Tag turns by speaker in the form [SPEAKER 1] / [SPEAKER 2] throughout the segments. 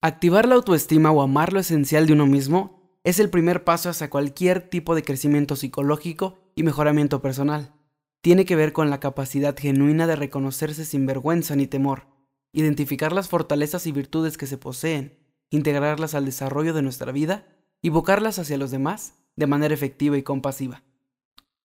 [SPEAKER 1] Activar la autoestima o amar lo esencial de uno mismo es el primer paso hacia cualquier tipo de crecimiento psicológico y mejoramiento personal. Tiene que ver con la capacidad genuina de reconocerse sin vergüenza ni temor, identificar las fortalezas y virtudes que se poseen, integrarlas al desarrollo de nuestra vida y evocarlas hacia los demás de manera efectiva y compasiva.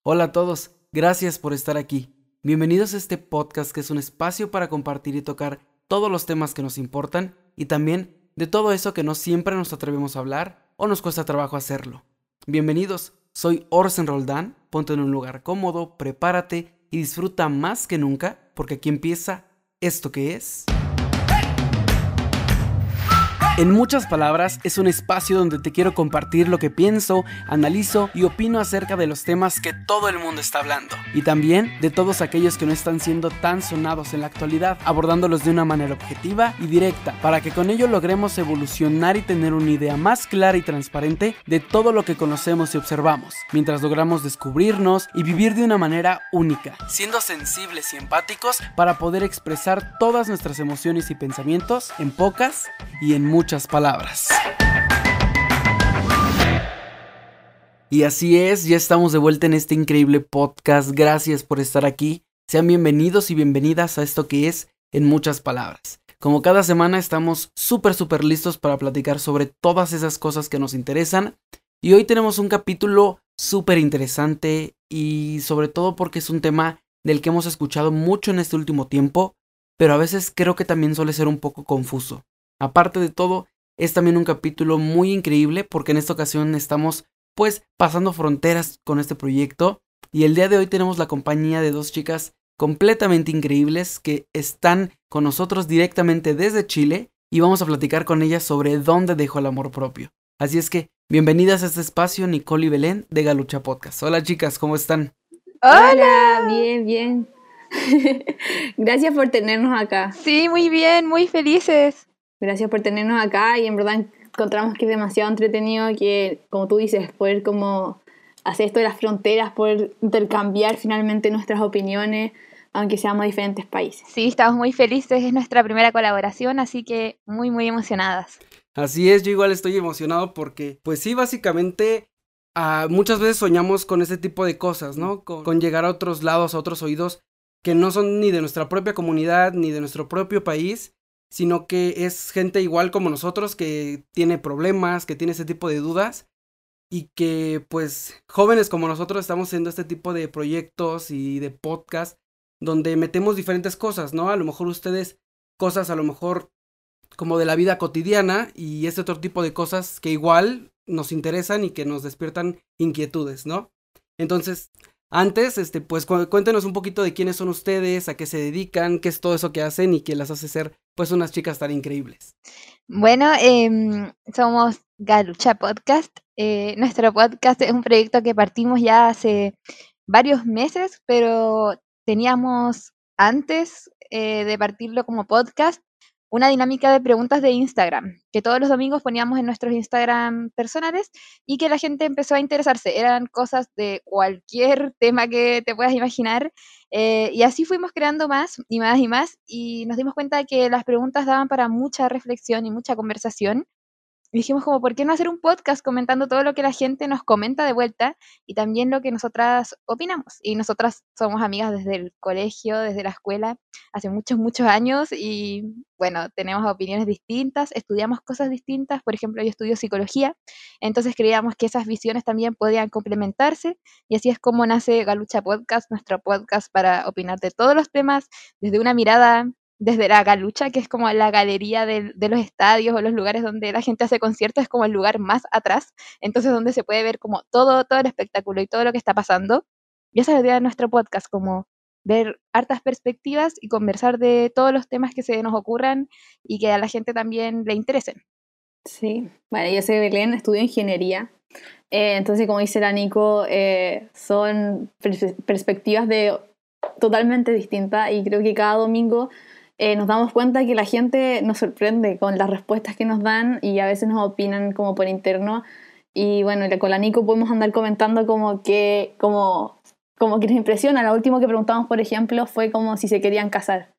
[SPEAKER 1] Hola a todos, gracias por estar aquí. Bienvenidos a este podcast que es un espacio para compartir y tocar todos los temas que nos importan y también de todo eso que no siempre nos atrevemos a hablar o nos cuesta trabajo hacerlo. Bienvenidos, soy Orsen Roldán, ponte en un lugar cómodo, prepárate y disfruta más que nunca porque aquí empieza esto que es... En muchas palabras, es un espacio donde te quiero compartir lo que pienso, analizo y opino acerca de los temas que todo el mundo está hablando. Y también de todos aquellos que no están siendo tan sonados en la actualidad, abordándolos de una manera objetiva y directa, para que con ello logremos evolucionar y tener una idea más clara y transparente de todo lo que conocemos y observamos, mientras logramos descubrirnos y vivir de una manera única, siendo sensibles y empáticos para poder expresar todas nuestras emociones y pensamientos en pocas y en muchas muchas palabras. Y así es, ya estamos de vuelta en este increíble podcast. Gracias por estar aquí. Sean bienvenidos y bienvenidas a esto que es en muchas palabras. Como cada semana estamos súper, súper listos para platicar sobre todas esas cosas que nos interesan. Y hoy tenemos un capítulo súper interesante y sobre todo porque es un tema del que hemos escuchado mucho en este último tiempo, pero a veces creo que también suele ser un poco confuso. Aparte de todo, es también un capítulo muy increíble porque en esta ocasión estamos pues pasando fronteras con este proyecto y el día de hoy tenemos la compañía de dos chicas completamente increíbles que están con nosotros directamente desde Chile y vamos a platicar con ellas sobre dónde dejó el amor propio. Así es que bienvenidas a este espacio Nicole y Belén de Galucha Podcast. Hola chicas, ¿cómo están?
[SPEAKER 2] Hola, bien, bien. Gracias por tenernos acá.
[SPEAKER 3] Sí, muy bien, muy felices.
[SPEAKER 2] Gracias por tenernos acá y en verdad encontramos que es demasiado entretenido que, como tú dices, poder como hacer esto de las fronteras, poder intercambiar finalmente nuestras opiniones, aunque seamos diferentes países.
[SPEAKER 3] Sí, estamos muy felices, es nuestra primera colaboración, así que muy, muy emocionadas.
[SPEAKER 1] Así es, yo igual estoy emocionado porque, pues sí, básicamente ah, muchas veces soñamos con ese tipo de cosas, ¿no? con llegar a otros lados, a otros oídos que no son ni de nuestra propia comunidad, ni de nuestro propio país, sino que es gente igual como nosotros que tiene problemas, que tiene ese tipo de dudas y que pues jóvenes como nosotros estamos haciendo este tipo de proyectos y de podcast donde metemos diferentes cosas, ¿no? A lo mejor ustedes cosas a lo mejor como de la vida cotidiana y este otro tipo de cosas que igual nos interesan y que nos despiertan inquietudes, ¿no? Entonces, antes, este, pues cuéntenos un poquito de quiénes son ustedes, a qué se dedican, qué es todo eso que hacen y qué las hace ser, pues, unas chicas tan increíbles.
[SPEAKER 3] Bueno, em, somos Galucha Podcast. Eh, nuestro podcast es un proyecto que partimos ya hace varios meses, pero teníamos antes eh, de partirlo como podcast una dinámica de preguntas de Instagram, que todos los domingos poníamos en nuestros Instagram personales y que la gente empezó a interesarse. Eran cosas de cualquier tema que te puedas imaginar. Eh, y así fuimos creando más y más y más y nos dimos cuenta de que las preguntas daban para mucha reflexión y mucha conversación dijimos como, ¿por qué no hacer un podcast comentando todo lo que la gente nos comenta de vuelta y también lo que nosotras opinamos? Y nosotras somos amigas desde el colegio, desde la escuela, hace muchos, muchos años y bueno, tenemos opiniones distintas, estudiamos cosas distintas, por ejemplo, yo estudio psicología, entonces creíamos que esas visiones también podían complementarse y así es como nace Galucha Podcast, nuestro podcast para opinar de todos los temas desde una mirada desde la galucha, que es como la galería de, los estadios o los lugares donde la gente hace conciertos, es como el lugar más atrás, entonces donde se puede ver como todo, todo el espectáculo y todo lo que está pasando. Y esa es la idea de nuestro podcast, como ver hartas perspectivas y conversar de todos los temas que se nos ocurran y que a la gente también le interesen.
[SPEAKER 2] Sí, bueno, yo soy Belén, estudio ingeniería. Eh, entonces, como dice la Nico, eh, son perspectivas de totalmente distintas y creo que cada domingo eh, nos damos cuenta que la gente nos sorprende con las respuestas que nos dan y a veces nos opinan como por interno. Y bueno, con la Nico podemos andar comentando como que, como, como que nos impresiona. Lo último que preguntamos, por ejemplo, fue como si se querían casar.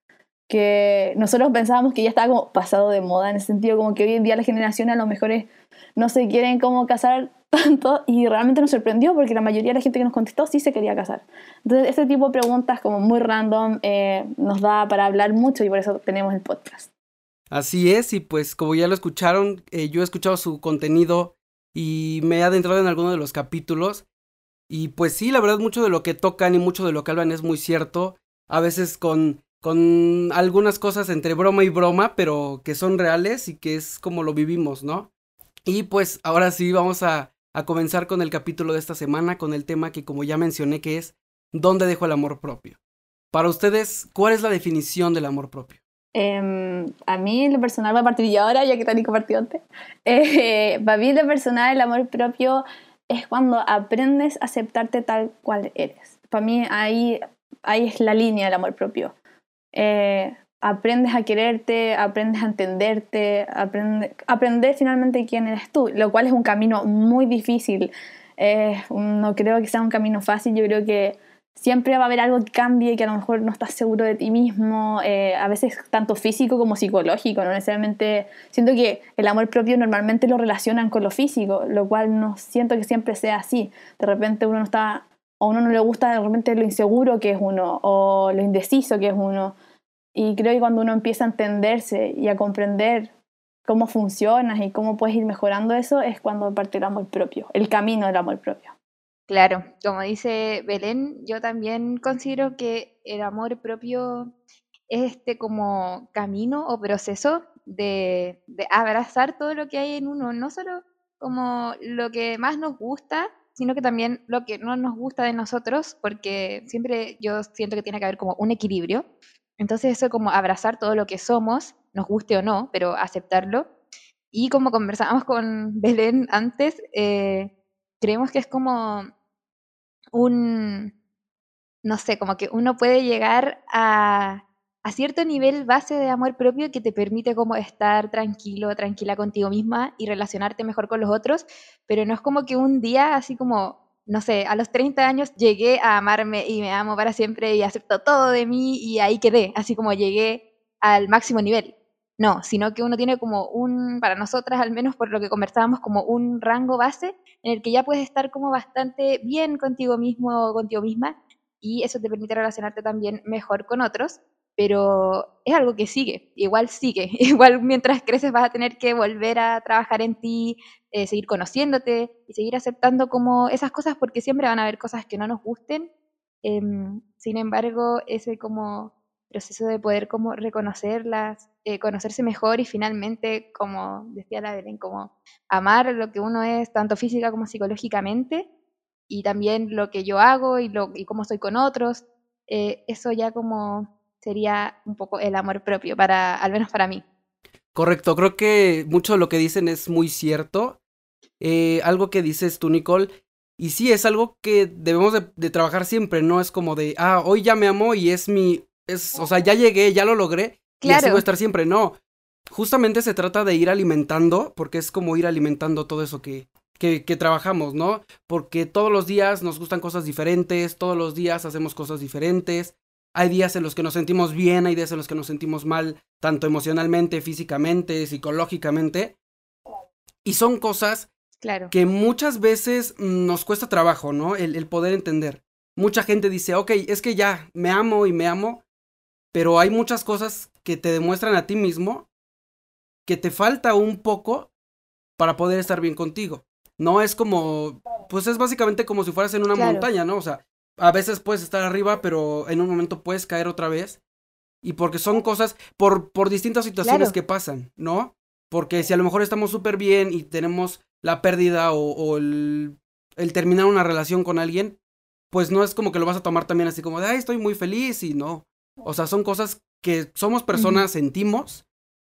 [SPEAKER 2] que nosotros pensábamos que ya estaba como pasado de moda, en el sentido como que hoy en día las generaciones a lo mejor no se quieren como casar tanto y realmente nos sorprendió porque la mayoría de la gente que nos contestó sí se quería casar. Entonces este tipo de preguntas como muy random eh, nos da para hablar mucho y por eso tenemos el podcast.
[SPEAKER 1] Así es, y pues como ya lo escucharon, eh, yo he escuchado su contenido y me he adentrado en alguno de los capítulos. Y pues sí, la verdad, mucho de lo que tocan y mucho de lo que hablan es muy cierto. A veces con, con algunas cosas entre broma y broma, pero que son reales y que es como lo vivimos, ¿no? Y pues ahora sí vamos a, a comenzar con el capítulo de esta semana, con el tema que como ya mencioné que es ¿Dónde dejo el amor propio? Para ustedes, ¿cuál es la definición del amor propio?
[SPEAKER 2] Em, a mí, lo personal, va a partir yo ahora, ya que Tanico partió antes. Eh, para mí, lo personal, el amor propio es cuando aprendes a aceptarte tal cual eres. Para mí, ahí, ahí es la línea del amor propio. Eh, aprendes a quererte, aprendes a entenderte, aprende, aprender finalmente quién eres tú, lo cual es un camino muy difícil. No creo que sea un camino fácil, yo creo que siempre va a haber algo que cambie, que a lo mejor no estás seguro de ti mismo, eh, a veces tanto físico como psicológico, no necesariamente, siento que el amor propio normalmente lo relacionan con lo físico, lo cual no siento que siempre sea así, de repente uno no está, o uno no le gusta de repente lo inseguro que es uno, o lo indeciso que es uno, y creo que cuando uno empieza a entenderse y a comprender cómo funcionas y cómo puedes ir mejorando eso, es cuando parte el amor propio, el camino del amor propio.
[SPEAKER 3] Claro, como dice Belén, yo también considero que el amor propio es este como camino o proceso de, abrazar todo lo que hay en uno, no solo como lo que más nos gusta, sino que también lo que no nos gusta de nosotros, porque siempre yo siento que tiene que haber como un equilibrio. Entonces eso como abrazar todo lo que somos, nos guste o no, pero aceptarlo. Y como conversábamos con Belén antes, eh, creemos que es como un, no sé, como que uno puede llegar a, a cierto nivel base de amor propio que te permite como estar tranquilo, tranquila contigo misma y relacionarte mejor con los otros, pero no es como que un día así como, no sé, a los 30 años llegué a amarme y me amo para siempre y acepto todo de mí y ahí quedé, así como llegué al máximo nivel. No, sino que uno tiene como un, para nosotras al menos por lo que conversábamos, como un rango base en el que ya puedes estar como bastante bien contigo mismo o contigo misma y eso te permite relacionarte también mejor con otros, pero es algo que sigue, igual sigue, igual mientras creces vas a tener que volver a trabajar en ti, eh, seguir conociéndote y seguir aceptando como esas cosas porque siempre van a haber cosas que no nos gusten, em, sin embargo, ese como proceso de poder como reconocerlas, eh, conocerse mejor y finalmente, como decía la Belén, como amar lo que uno es, tanto física como psicológicamente, y también lo que yo hago y, lo, y cómo estoy con otros, eh, eso ya como sería un poco el amor propio, para, al menos para mí.
[SPEAKER 1] Correcto, creo que mucho de lo que dicen es muy cierto. Eh, algo que dices tú, Nicole, y sí, es algo que debemos de, de, trabajar siempre, no es como de, ah, hoy ya me amo y es mi es, o sea, ya llegué, ya lo logré claro. y así voy a estar siempre. No, justamente se trata de ir alimentando, porque es como ir alimentando todo eso que, que, que, trabajamos, ¿no? Porque todos los días nos gustan cosas diferentes, todos los días hacemos cosas diferentes. Hay días en los que nos sentimos bien, hay días en los que nos sentimos mal, tanto emocionalmente, físicamente, psicológicamente. Y son cosas
[SPEAKER 3] claro.
[SPEAKER 1] que muchas veces nos cuesta trabajo, ¿no? El, el poder entender. Mucha gente dice, ok, es que ya me amo y me amo, pero hay muchas cosas que te demuestran a ti mismo que te falta un poco para poder estar bien contigo. No es como, pues es básicamente como si fueras en una montaña, ¿no? O sea, a veces puedes estar arriba, pero en un momento puedes caer otra vez. Y porque son cosas, por, por distintas situaciones que pasan, ¿no? Porque si a lo mejor estamos súper bien y tenemos la pérdida o, o el, el, terminar una relación con alguien, pues no es como que lo vas a tomar también así como de, ay, estoy muy feliz y no. O sea, son cosas que somos personas, sentimos,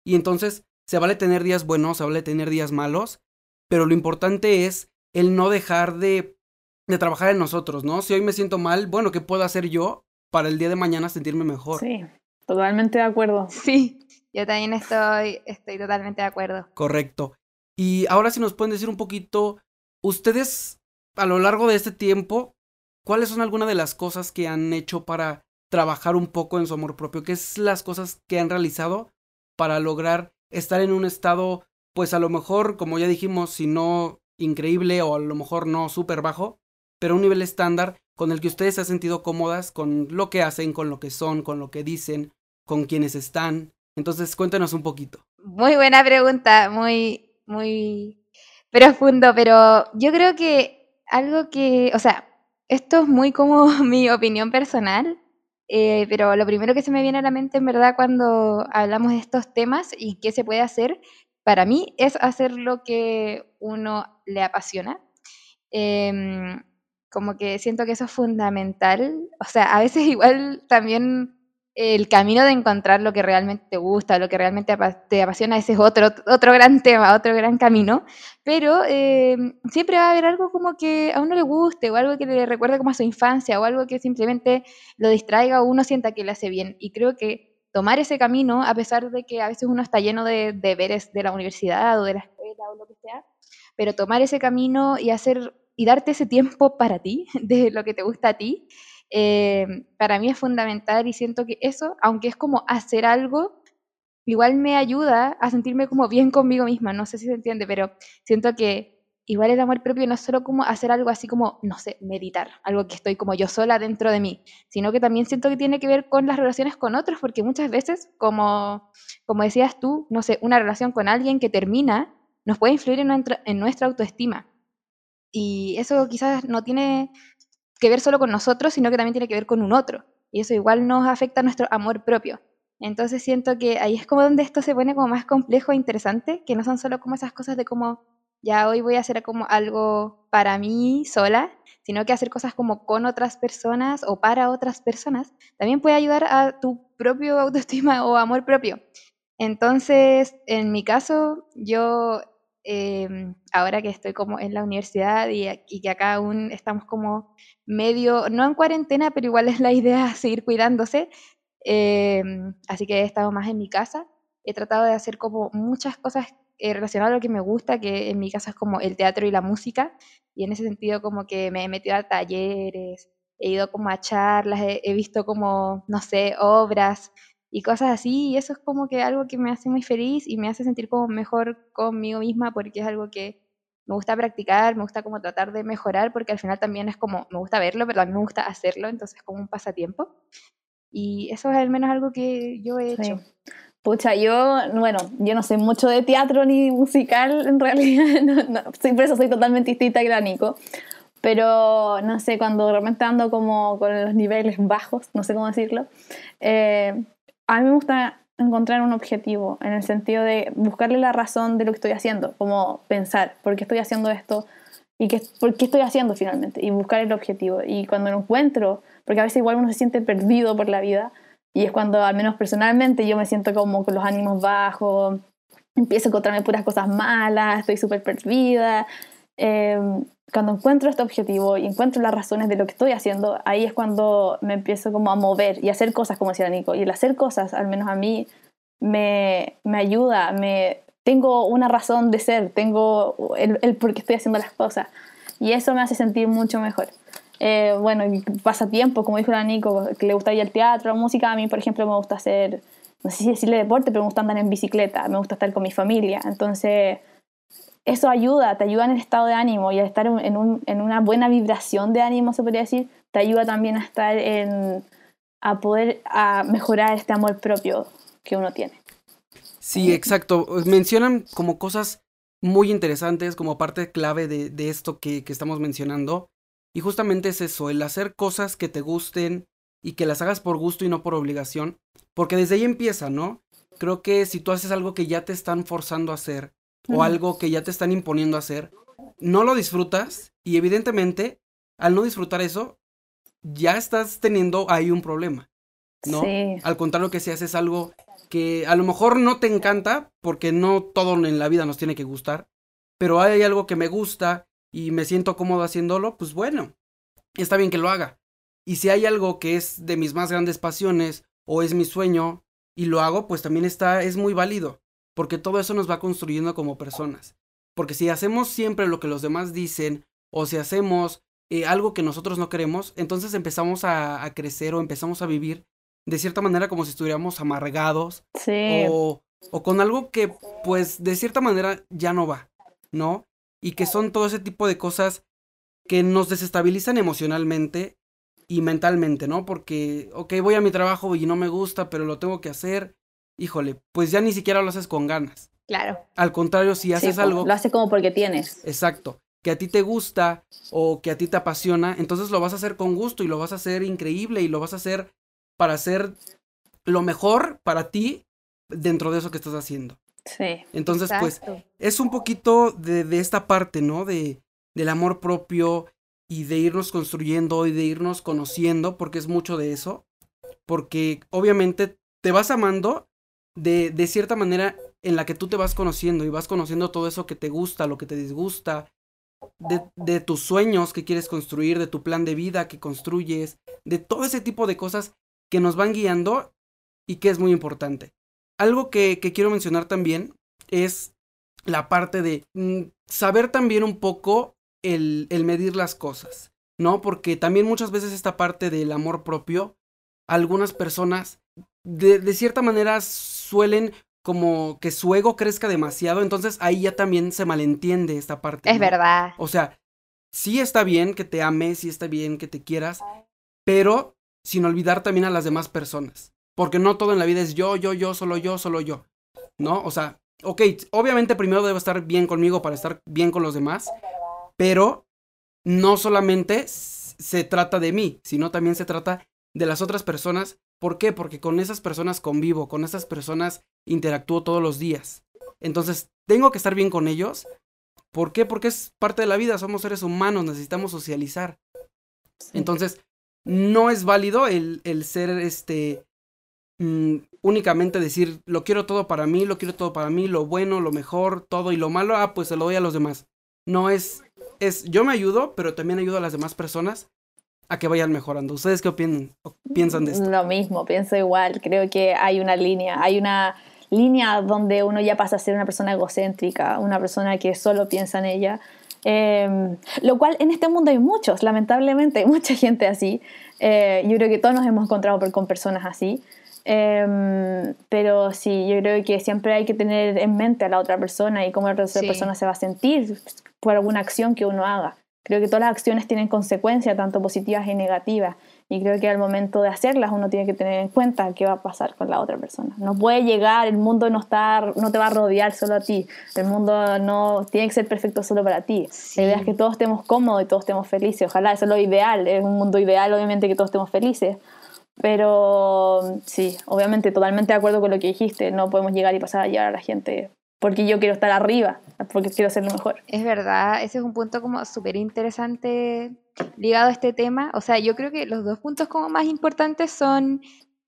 [SPEAKER 1] y entonces se vale tener días buenos, se vale tener días malos, pero lo importante es el no dejar de, de trabajar en nosotros, ¿no? Si hoy me siento mal, bueno, ¿qué puedo hacer yo para el día de mañana sentirme mejor?
[SPEAKER 2] Sí, totalmente de acuerdo.
[SPEAKER 3] Sí, yo también estoy, estoy totalmente de acuerdo.
[SPEAKER 1] Correcto. Y ahora si nos pueden decir un poquito, ustedes a lo largo de este tiempo, ¿cuáles son algunas de las cosas que han hecho para trabajar un poco en su amor propio? ¿Qué es las cosas que han realizado para lograr estar en un estado, pues a lo mejor, como ya dijimos, si no increíble o a lo mejor no súper bajo, pero un nivel estándar con el que ustedes se han sentido cómodas con lo que hacen, con lo que son, con lo que dicen, con quienes están. Entonces, cuéntanos un poquito.
[SPEAKER 3] Muy buena pregunta, muy, muy profundo, pero yo creo que algo que, o sea, esto es muy como mi opinión personal, eh, pero lo primero que se me viene a la mente en verdad cuando hablamos de estos temas y qué se puede hacer, para mí es hacer lo que uno le apasiona. Em, como que siento que eso es fundamental. O sea, a veces igual también el camino de encontrar lo que realmente te gusta, lo que realmente te apasiona, ese es otro, otro gran tema, otro gran camino, pero eh, siempre va a haber algo como que a uno le guste o algo que le recuerde como a su infancia o algo que simplemente lo distraiga o uno sienta que le hace bien. Y creo que tomar ese camino, a pesar de que a veces uno está lleno de deberes de la universidad o de la escuela o lo que sea, pero tomar ese camino y hacer y darte ese tiempo para ti, de lo que te gusta a ti, eh, para mí es fundamental y siento que eso, aunque es como hacer algo, igual me ayuda a sentirme como bien conmigo misma, no sé si se entiende, pero siento que igual el amor propio no es solo como hacer algo así como, no sé, meditar, algo que estoy como yo sola dentro de mí, sino que también siento que tiene que ver con las relaciones con otros, porque muchas veces, como, como decías tú, no sé, una relación con alguien que termina nos puede influir en nuestra, en nuestra autoestima. Y eso quizás no tiene que ver solo con nosotros, sino que también tiene que ver con un otro. Y eso igual nos afecta a nuestro amor propio. Entonces siento que ahí es como donde esto se pone como más complejo e interesante, que no son solo como esas cosas de como, ya hoy voy a hacer como algo para mí sola, sino que hacer cosas como con otras personas o para otras personas, también puede ayudar a tu propio autoestima o amor propio. Entonces, en mi caso, yo Em, ahora que estoy como en la universidad y, que acá aún estamos como medio, no en cuarentena, pero igual es la idea seguir cuidándose. Em, así que he estado más en mi casa. He tratado de hacer como muchas cosas eh, relacionadas a lo que me gusta, que en mi caso es como el teatro y la música. Y en ese sentido como que me he metido a talleres, he ido como a charlas, he visto como, no sé, obras y cosas así, y eso es como que algo que me hace muy feliz y me hace sentir como mejor conmigo misma porque es algo que me gusta practicar, me gusta como tratar de mejorar porque al final también es como, me gusta verlo, pero mí me gusta hacerlo, entonces es como un pasatiempo. Y eso es al menos algo que yo he hecho.
[SPEAKER 2] Pucha, yo, bueno, yo no sé mucho de teatro ni musical en realidad, no, no, por eso soy totalmente distinta que la Nico. Pero no sé, cuando realmente ando como con los niveles bajos, no sé cómo decirlo, eh, a mí me gusta encontrar un objetivo, en el sentido de buscarle la razón de lo que estoy haciendo, como pensar, ¿por qué estoy haciendo esto? ¿Y qué, por qué estoy haciendo finalmente? Y buscar el objetivo. Y cuando lo encuentro, porque a veces igual uno se siente perdido por la vida, y es cuando, al menos personalmente, yo me siento como con los ánimos bajos, empiezo a encontrarme puras cosas malas, estoy súper perdida. Eh, cuando encuentro este objetivo y encuentro las razones de lo que estoy haciendo, ahí es cuando me empiezo como a mover y a hacer cosas, como decía Nico. Y el hacer cosas, al menos a mí, me, me ayuda, me, tengo una razón de ser, tengo el, el, por qué estoy haciendo las cosas. Y eso me hace sentir mucho mejor. Eh, bueno, pasatiempo, como dijo la Nico, que le gusta ir al teatro, la música, a mí, por ejemplo, me gusta hacer, no sé si decirle deporte, pero me gusta andar en bicicleta, me gusta estar con mi familia. Entonces eso ayuda, te ayuda en el estado de ánimo y a estar en, un, en, una buena vibración de ánimo, se podría decir, te ayuda también a estar en, a poder a mejorar este amor propio que uno tiene.
[SPEAKER 1] Sí, exacto. Mencionan como cosas muy interesantes, como parte clave de, de esto que, que estamos mencionando. Y justamente es eso, el hacer cosas que te gusten y que las hagas por gusto y no por obligación. Porque desde ahí empieza, ¿no? Creo que si tú haces algo que ya te están forzando a hacer, o algo que ya te están imponiendo hacer, no lo disfrutas y evidentemente al no disfrutar eso, ya estás teniendo ahí un problema, ¿no? Al contrario que si haces algo que a lo mejor no te encanta, porque no todo en la vida nos tiene que gustar, pero hay algo que me gusta y me siento cómodo haciéndolo, pues bueno, está bien que lo haga. Y si hay algo que es de mis más grandes pasiones o es mi sueño y lo hago, pues también está, es muy válido porque todo eso nos va construyendo como personas. Porque si hacemos siempre lo que los demás dicen, o si hacemos eh, algo que nosotros no queremos, entonces empezamos a, a, crecer o empezamos a vivir de cierta manera como si estuviéramos amargados
[SPEAKER 2] Sí.
[SPEAKER 1] o, o con algo que pues de cierta manera ya no va, ¿no? Y que son todo ese tipo de cosas que nos desestabilizan emocionalmente y mentalmente, ¿no? Porque, ok, voy a mi trabajo y no me gusta, pero lo tengo que hacer. Híjole, pues ya ni siquiera lo haces con ganas.
[SPEAKER 3] Claro.
[SPEAKER 1] Al contrario, si haces algo,
[SPEAKER 2] Lo haces como porque tienes.
[SPEAKER 1] exacto, que a ti te gusta o que a ti te apasiona, entonces lo vas a hacer con gusto y lo vas a hacer increíble y lo vas a hacer para hacer lo mejor para ti dentro de eso que estás haciendo.
[SPEAKER 2] Sí.
[SPEAKER 1] Entonces, pues,
[SPEAKER 3] Exacto.
[SPEAKER 1] es un poquito de, de esta parte, ¿no? De, del amor propio y de irnos construyendo y de irnos conociendo, porque es mucho de eso. Porque obviamente te vas amando de, de cierta manera en la que tú te vas conociendo y vas conociendo todo eso que te gusta, lo que te disgusta, de, de tus sueños que quieres construir, de tu plan de vida que construyes, de todo ese tipo de cosas que nos van guiando y que es muy importante. Algo que, que quiero mencionar también es la parte de mm, saber también un poco el, el medir las cosas, ¿no? Porque también muchas veces esta parte del amor propio, algunas personas de, de cierta manera suelen como que su ego crezca demasiado, entonces ahí ya también se malentiende esta parte.
[SPEAKER 3] Es
[SPEAKER 1] ¿no?
[SPEAKER 3] verdad.
[SPEAKER 1] O sea, sí está bien que te ames, sí está bien que te quieras, pero sin olvidar también a las demás personas. Porque no todo en la vida es yo, yo, yo, solo yo, solo yo. ¿No? O sea, ok, obviamente primero debo estar bien conmigo para estar bien con los demás, pero no solamente se trata de mí, sino también se trata de las otras personas. ¿Por qué? Porque con esas personas convivo, con esas personas interactúo todos los días. Entonces, tengo que estar bien con ellos. ¿Por qué? Porque es parte de la vida, somos seres humanos, necesitamos socializar. Entonces, no es válido el, el ser este mm, únicamente decir lo quiero todo para mí, lo quiero todo para mí, lo bueno, lo mejor, todo y lo malo, ah, pues se lo doy a los demás. No es, es yo me ayudo, pero también ayudo a las demás personas a que vayan mejorando. ¿Ustedes qué opinan, o piensan de esto?
[SPEAKER 2] Lo mismo, pienso igual. Creo que hay una línea, hay una línea donde uno ya pasa a ser una persona egocéntrica, una persona que solo piensa en ella. Eh, lo cual en este mundo hay muchos, lamentablemente hay mucha gente así. Eh, yo creo que todos nos hemos encontrado por- con personas así. Eh, pero sí, yo creo que siempre hay que tener en mente a la otra persona y cómo la otra
[SPEAKER 3] Sí.
[SPEAKER 2] persona se va a sentir por alguna acción que uno haga. Creo que todas las acciones tienen consecuencias, tanto positivas y negativas. Y creo que al momento de hacerlas uno tiene que tener en cuenta qué va a pasar con la otra persona. No puede llegar, el mundo no, está, no te va a rodear solo a ti. El mundo no tiene que ser perfecto solo para ti.
[SPEAKER 3] Sí.
[SPEAKER 2] La idea es que todos estemos cómodos y todos estemos felices. Ojalá, eso es lo ideal. Es un mundo ideal, obviamente, que todos estemos felices. Pero sí, obviamente, totalmente de acuerdo con lo que dijiste. No podemos llegar y pasar a llevar a la gente porque yo quiero estar arriba, porque quiero ser lo mejor.
[SPEAKER 3] Es verdad, ese es un punto como súper interesante ligado a este tema. O sea, yo creo que los dos puntos como más importantes son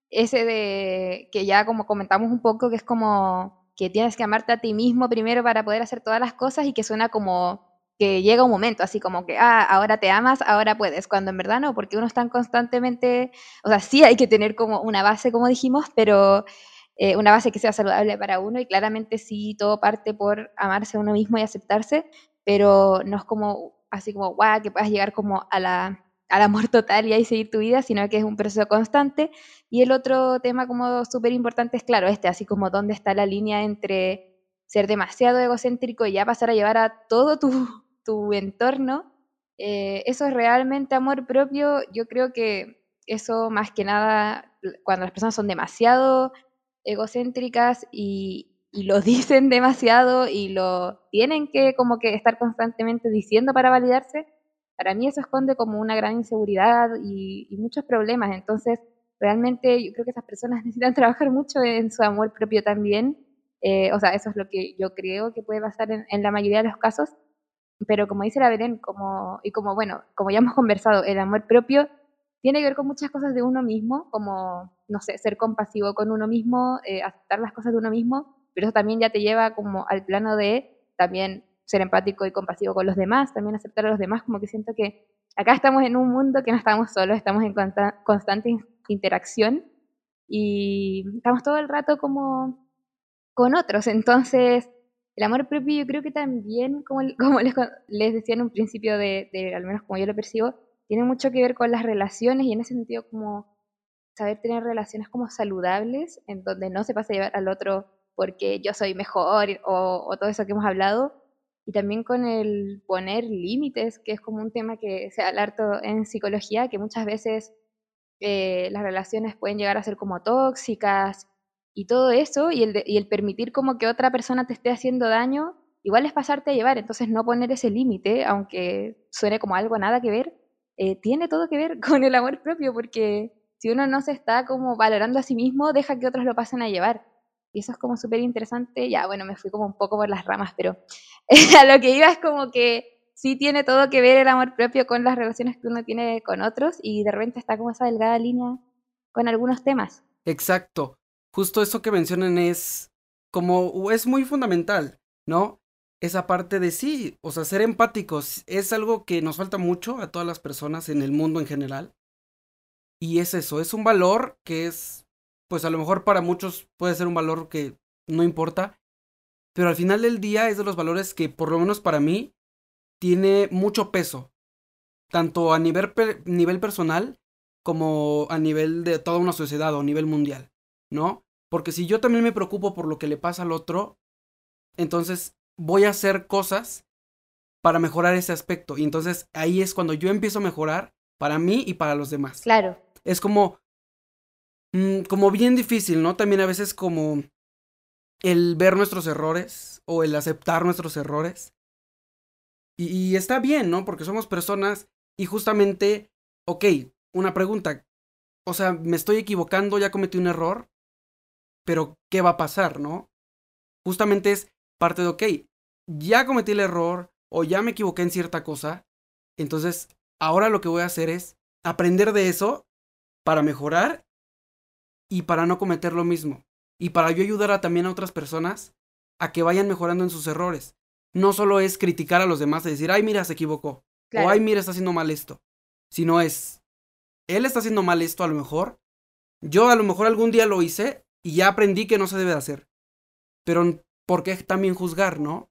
[SPEAKER 3] ese de que ya como comentamos un poco, que es como que tienes que amarte a ti mismo primero para poder hacer todas las cosas y que suena como que llega un momento así como que, ah, ahora te amas, ahora puedes, cuando en verdad no, porque uno está constantemente, o sea, sí hay que tener como una base, como dijimos, pero eh, una base que sea saludable para uno y claramente sí, todo parte por amarse a uno mismo y aceptarse, pero no es como así como, guau, que puedas llegar como a la, al amor total y ahí seguir tu vida, sino que es un proceso constante. Y el otro tema como súper importante es, claro, este, así como dónde está la línea entre ser demasiado egocéntrico y ya pasar a llevar a todo tu, tu entorno. Eh, eso es realmente amor propio. Yo creo que eso más que nada, cuando las personas son demasiado egocéntricas y, y lo dicen demasiado y lo tienen que como que estar constantemente diciendo para validarse, para mí eso esconde como una gran inseguridad y, y muchos problemas. Entonces, realmente yo creo que esas personas necesitan trabajar mucho en su amor propio también. Eh, o sea, eso es lo que yo creo que puede pasar en, en la mayoría de los casos. Pero como dice la Belén, como, y como bueno, como ya hemos conversado, el amor propio tiene que ver con muchas cosas de uno mismo, como, no sé, ser compasivo con uno mismo, eh, aceptar las cosas de uno mismo, pero eso también ya te lleva como al plano de también ser empático y compasivo con los demás, también aceptar a los demás, como que siento que acá estamos en un mundo que no estamos solos, estamos en consta- constante in- interacción y estamos todo el rato como con otros, entonces el amor propio yo creo que también, como, como les, les decía en un principio, de, de, al menos como yo lo percibo, tiene mucho que ver con las relaciones y en ese sentido como saber tener relaciones como saludables, en donde no se pasa a llevar al otro porque yo soy mejor o, todo eso que hemos hablado, y también con el poner límites, que es como un tema que se habla harto en psicología, que muchas veces eh, las relaciones pueden llegar a ser como tóxicas y todo eso, y el, el permitir como que otra persona te esté haciendo daño, igual es pasarte a llevar, entonces no poner ese límite, aunque suene como algo nada que ver, eh, tiene todo que ver con el amor propio, porque si uno no se está como valorando a sí mismo, deja que otros lo pasen a llevar. Y eso es como súper interesante. Ya, bueno, me fui como un poco por las ramas, pero a lo que iba es como que sí tiene todo que ver el amor propio con las relaciones que uno tiene con otros y de repente está como esa delgada línea con algunos temas.
[SPEAKER 1] Exacto. Justo eso que mencionan es como es muy fundamental, ¿no? Esa parte de sí, o sea, ser empáticos es algo que nos falta mucho a todas las personas en el mundo en general. Y es eso, es un valor que es, pues a lo mejor para muchos puede ser un valor que no importa, pero al final del día es de los valores que por lo menos para mí tiene mucho peso, tanto a nivel, nivel personal como a nivel de toda una sociedad o a nivel mundial, ¿no? Porque si yo también me preocupo por lo que le pasa al otro, entonces voy a hacer cosas para mejorar ese aspecto. Y entonces ahí es cuando yo empiezo a mejorar para mí y para los demás.
[SPEAKER 3] Claro.
[SPEAKER 1] Es como, mm, como bien difícil, ¿no? También a veces como el ver nuestros errores o el aceptar nuestros errores. Y, está bien, ¿no? Porque somos personas y justamente, ok, una pregunta. O sea, me estoy equivocando, ya cometí un error, pero ¿qué va a pasar, no? Justamente es parte de, ok, ya cometí el error o ya me equivoqué en cierta cosa, entonces ahora lo que voy a hacer es aprender de eso para mejorar y para no cometer lo mismo. Y para yo ayudar a, también a otras personas a que vayan mejorando en sus errores no solo es criticar a los demás y decir, ay, mira, se equivocó. O ay, mira, está haciendo mal esto. Sino es, él está haciendo mal esto a lo mejor. Yo a lo mejor algún día lo hice y ya aprendí que no se debe de hacer. Pero, ¿por qué también juzgar, no?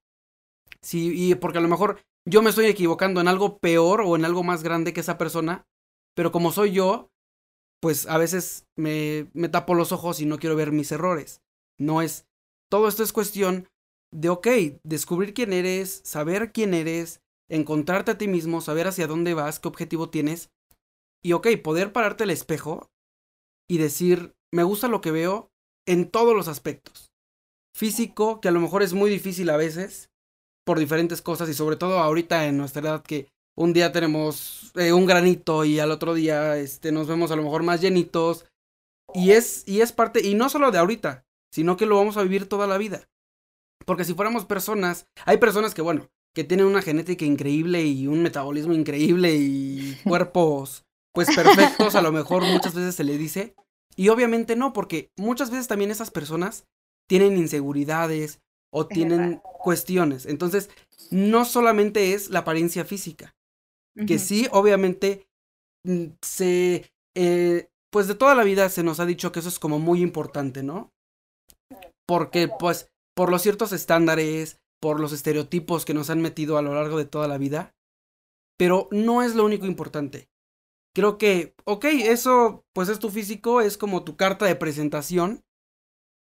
[SPEAKER 1] Sí, y porque a lo mejor yo me estoy equivocando en algo peor o en algo más grande que esa persona, pero como soy yo, pues a veces me, me tapo los ojos y no quiero ver mis errores. No es, todo esto es cuestión de, ok, descubrir quién eres, saber quién eres, encontrarte a ti mismo, saber hacia dónde vas, qué objetivo tienes. Y, ok, poder pararte al espejo y decir, me gusta lo que veo en todos los aspectos. Físico, que a lo mejor es muy difícil a veces, por diferentes cosas, y sobre todo ahorita en nuestra edad que un día tenemos eh, un granito y al otro día este, nos vemos a lo mejor más llenitos. Y es, y es parte, y no solo de ahorita, sino que lo vamos a vivir toda la vida. Porque si fuéramos personas, hay personas que, bueno, que tienen una genética increíble y un metabolismo increíble y cuerpos, pues perfectos, a lo mejor muchas veces se le dice. Y obviamente no, porque muchas veces también esas personas tienen inseguridades o tienen cuestiones. Entonces, no solamente es la apariencia física, que sí, obviamente, mm, se, eh, pues de toda la vida se nos ha dicho que eso es como muy importante, ¿no? Porque, pues, por los ciertos estándares, por los estereotipos que nos han metido a lo largo de toda la vida. Pero no es lo único importante. Creo que, ok, eso pues es tu físico, es como tu carta de presentación,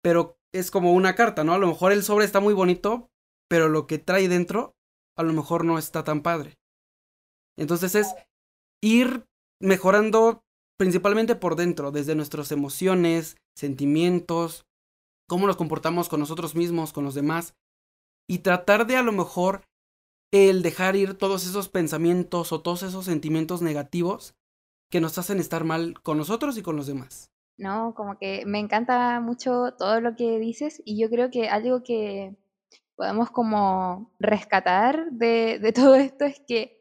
[SPEAKER 1] pero es como una carta, ¿no? A lo mejor el sobre está muy bonito, pero lo que trae dentro a lo mejor no está tan padre. Entonces es ir mejorando principalmente por dentro, desde nuestras emociones, sentimientos, cómo nos comportamos con nosotros mismos, con los demás, y tratar de a lo mejor el dejar ir todos esos pensamientos o todos esos sentimientos negativos que nos hacen estar mal con nosotros y con los demás.
[SPEAKER 3] No, como que me encanta mucho todo lo que dices y yo creo que algo que podemos como rescatar de, de todo esto es que,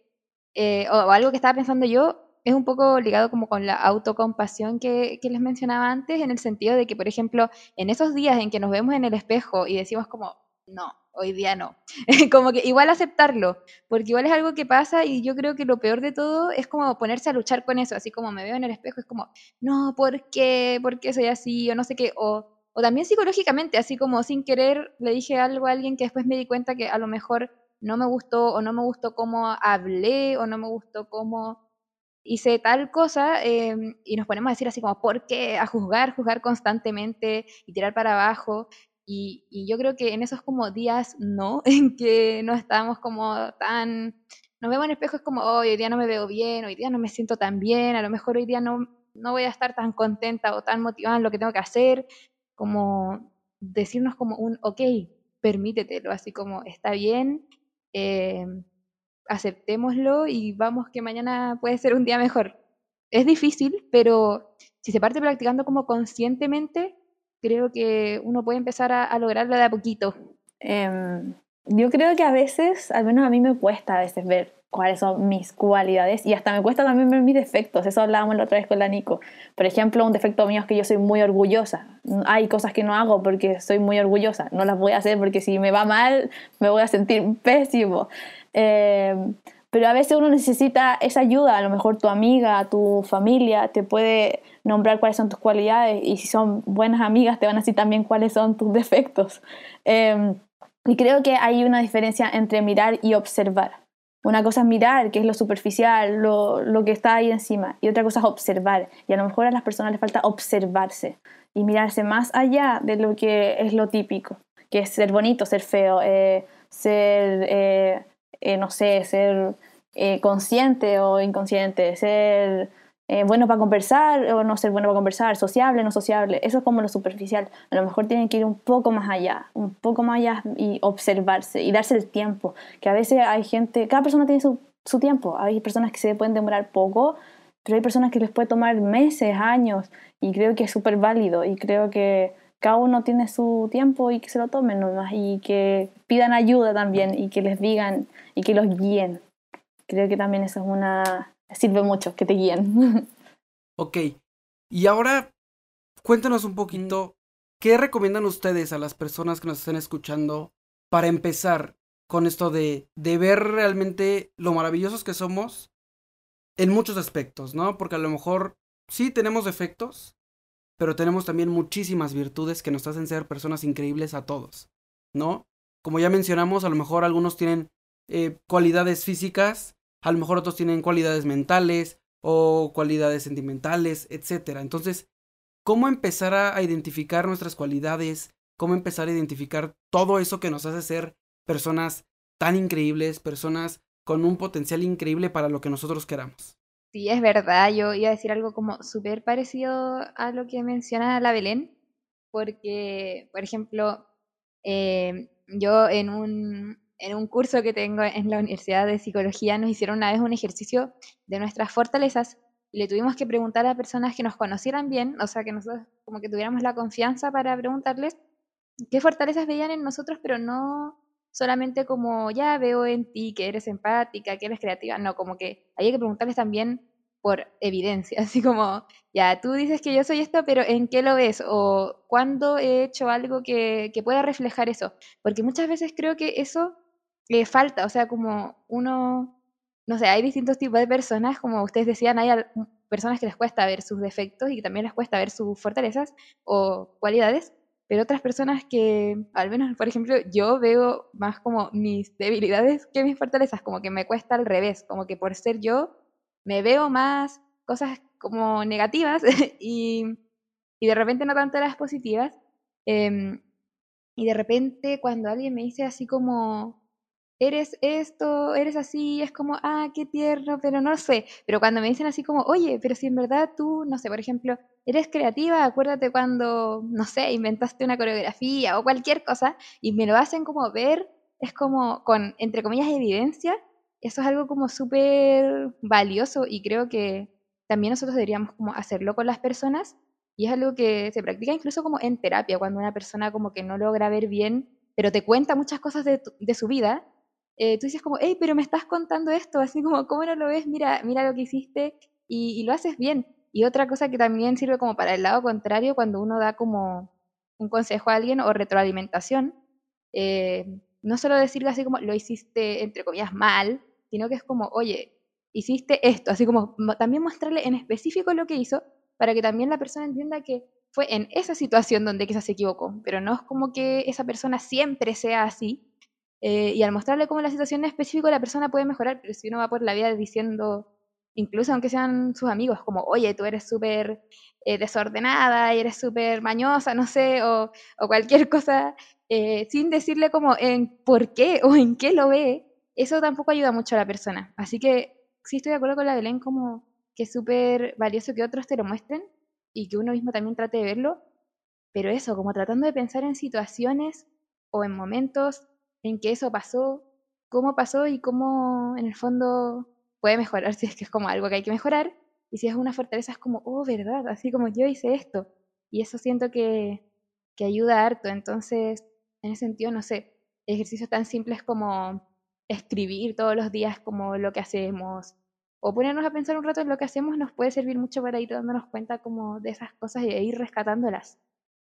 [SPEAKER 3] eh, o algo que estaba pensando yo, es un poco ligado como con la autocompasión que, que les mencionaba antes, en el sentido de que, por ejemplo, en esos días en que nos vemos en el espejo y decimos como, no, hoy día no. como que igual aceptarlo, porque igual es algo que pasa y yo creo que lo peor de todo es como ponerse a luchar con eso, así como me veo en el espejo, es como, no, ¿por qué? ¿Por qué soy así? O no sé qué, o o también psicológicamente, así como sin querer le dije algo a alguien que después me di cuenta que a lo mejor no me gustó o no me gustó cómo hablé o no me gustó cómo hice tal cosa em, y nos ponemos a decir así como, ¿por qué? A juzgar, juzgar constantemente y tirar para abajo. Y, yo creo que en esos como días no, en que no estamos como tan, nos vemos en es como, hoy día no me veo bien, hoy día no me siento tan bien, a lo mejor hoy día no, no voy a estar tan contenta o tan motivada en lo que tengo que hacer, como decirnos como un, ok, permítetelo, así como, está bien, eh, aceptémoslo y vamos que mañana puede ser un día mejor. Es difícil, pero si se parte practicando como conscientemente, creo que uno puede empezar a, lograrlo de a poquito.
[SPEAKER 2] Em, yo creo que a veces, al menos a mí me cuesta a veces ver cuáles son mis cualidades y hasta me cuesta también ver mis defectos. Eso hablábamos la otra vez con la Nico. Por ejemplo, un defecto mío es que yo soy muy orgullosa. Hay cosas que no hago porque soy muy orgullosa. No las voy a hacer porque si me va mal me voy a sentir pésimo. Eh, pero a veces uno necesita esa ayuda. A lo mejor tu amiga, tu familia te puede nombrar cuáles son tus cualidades y si son buenas amigas te van a decir también cuáles son tus defectos. Eh, y creo que hay una diferencia entre mirar y observar. Una cosa es mirar, que es lo superficial, lo, lo, que está ahí encima, y otra cosa es observar. Y a lo mejor a las personas les falta observarse y mirarse más allá de lo que es lo típico, que es ser bonito, ser feo, eh, ser, eh, eh, no sé, ser consciente o inconsciente, ser eh, bueno para conversar o no ser bueno para conversar, sociable, no sociable, eso es como lo superficial. A lo mejor tienen que ir un poco más allá, un poco más allá y observarse y darse el tiempo, que a veces hay gente, cada persona tiene su, su tiempo, hay personas que se pueden demorar poco, pero hay personas que les puede tomar meses, años, y creo que es súper válido y creo que cada uno tiene su tiempo y que se lo tomen nomás y que pidan ayuda también y que les digan y que los guíen. Creo que también eso es una, sirve mucho que te guíen.
[SPEAKER 1] Ok, y ahora cuéntanos un poquito, ¿qué recomiendan ustedes a las personas que nos estén escuchando para empezar con esto de, de ver realmente lo maravillosos que somos en muchos aspectos, ¿no? Porque a lo mejor sí tenemos defectos, pero tenemos también muchísimas virtudes que nos hacen ser personas increíbles a todos, ¿no? Como ya mencionamos, a lo mejor algunos tienen eh, cualidades físicas a lo mejor otros tienen cualidades mentales o cualidades sentimentales, etc. Entonces, ¿cómo empezar a identificar nuestras cualidades? ¿Cómo empezar a identificar todo eso que nos hace ser personas tan increíbles, personas con un potencial increíble para lo que nosotros queramos?
[SPEAKER 3] Sí, es verdad. Yo iba a decir algo como súper parecido a lo que menciona la Belén, porque, por ejemplo, eh, yo en un, en un curso que tengo en la Universidad de Psicología nos hicieron una vez un ejercicio de nuestras fortalezas y le tuvimos que preguntar a personas que nos conocieran bien, o sea, que nosotros como que tuviéramos la confianza para preguntarles qué fortalezas veían en nosotros, pero no solamente como, ya veo en ti que eres empática, que eres creativa, no, como que hay que preguntarles también por evidencia, así como, ya, tú dices que yo soy esto, pero ¿en qué lo ves? O ¿cuándo he hecho algo que, que pueda reflejar eso? Porque muchas veces creo que eso le falta, o sea, como uno, no sé, hay distintos tipos de personas, como ustedes decían, hay personas que les cuesta ver sus defectos y también les cuesta ver sus fortalezas o cualidades, pero otras personas que, al menos, por ejemplo, yo veo más como mis debilidades que mis fortalezas, como que me cuesta al revés, como que por ser yo me veo más cosas como negativas y, y de repente no tanto las positivas. Em, y de repente cuando alguien me dice así como, eres esto, eres así, es como, ah, qué tierno, pero no sé. Pero cuando me dicen así como, oye, pero si en verdad tú, no sé, por ejemplo, eres creativa, acuérdate cuando, no sé, inventaste una coreografía o cualquier cosa y me lo hacen como ver, es como con, entre comillas, evidencia, eso es algo como súper valioso y creo que también nosotros deberíamos como hacerlo con las personas y es algo que se practica incluso como en terapia, cuando una persona como que no logra ver bien, pero te cuenta muchas cosas de, de su vida eh, tú dices como, hey, pero me estás contando esto, así como, ¿cómo no lo ves? Mira, mira lo que hiciste y, lo haces bien. Y otra cosa que también sirve como para el lado contrario, cuando uno da como un consejo a alguien o retroalimentación, eh, no solo decirle así como, lo hiciste, entre comillas, mal, sino que es como, oye, hiciste esto, así como también mostrarle en específico lo que hizo, para que también la persona entienda que fue en esa situación donde quizás se equivocó, pero no es como que esa persona siempre sea así. Eh, y al mostrarle cómo la situación es específica, la persona puede mejorar, pero si uno va por la vida diciendo, incluso aunque sean sus amigos, como, oye, tú eres súper eh, desordenada y eres súper mañosa, no sé, o, o cualquier cosa, eh, sin decirle como en por qué o en qué lo ve, eso tampoco ayuda mucho a la persona. Así que sí estoy de acuerdo con la Belén como que es súper valioso que otros te lo muestren y que uno mismo también trate de verlo, pero eso, como tratando de pensar en situaciones o en momentos en que eso pasó, cómo pasó y cómo en el fondo puede mejorar, si es que es como algo que hay que mejorar, y si es una fortaleza es como, oh, verdad, así como yo hice esto, y eso siento que, que ayuda harto, entonces, en ese sentido, no sé, ejercicios tan simples como escribir todos los días como lo que hacemos, o ponernos a pensar un rato en lo que hacemos nos puede servir mucho para ir dándonos cuenta como de esas cosas y ir rescatándolas.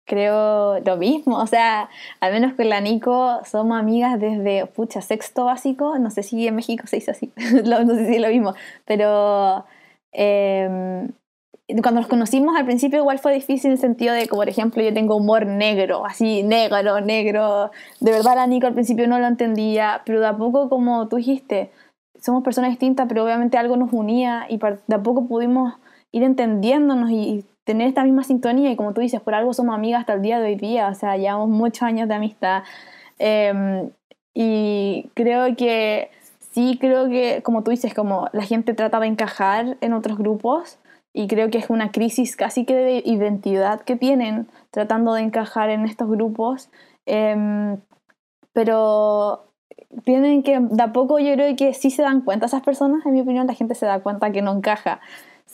[SPEAKER 2] Creo lo mismo, o sea, al menos con la Nico somos amigas desde, pucha, sexto básico, no sé si en México se dice así, no sé si es lo mismo, pero em, cuando nos conocimos al principio igual fue difícil en el sentido de que, por ejemplo, yo tengo humor negro, así negro, negro, de verdad la Nico al principio no lo entendía, pero de a poco como tú dijiste, somos personas distintas, pero obviamente algo nos unía y de a poco pudimos ir entendiéndonos y, tener esta misma sintonía y como tú dices, por algo somos amigas hasta el día de hoy día, o sea, llevamos muchos años de amistad. Em, y creo que sí, creo que, como tú dices, como la gente trata de encajar en otros grupos y creo que es una crisis casi que de identidad que tienen tratando de encajar en estos grupos. Em, pero tienen que, de a poco yo creo que sí se dan cuenta esas personas, en mi opinión la gente se da cuenta que no encaja,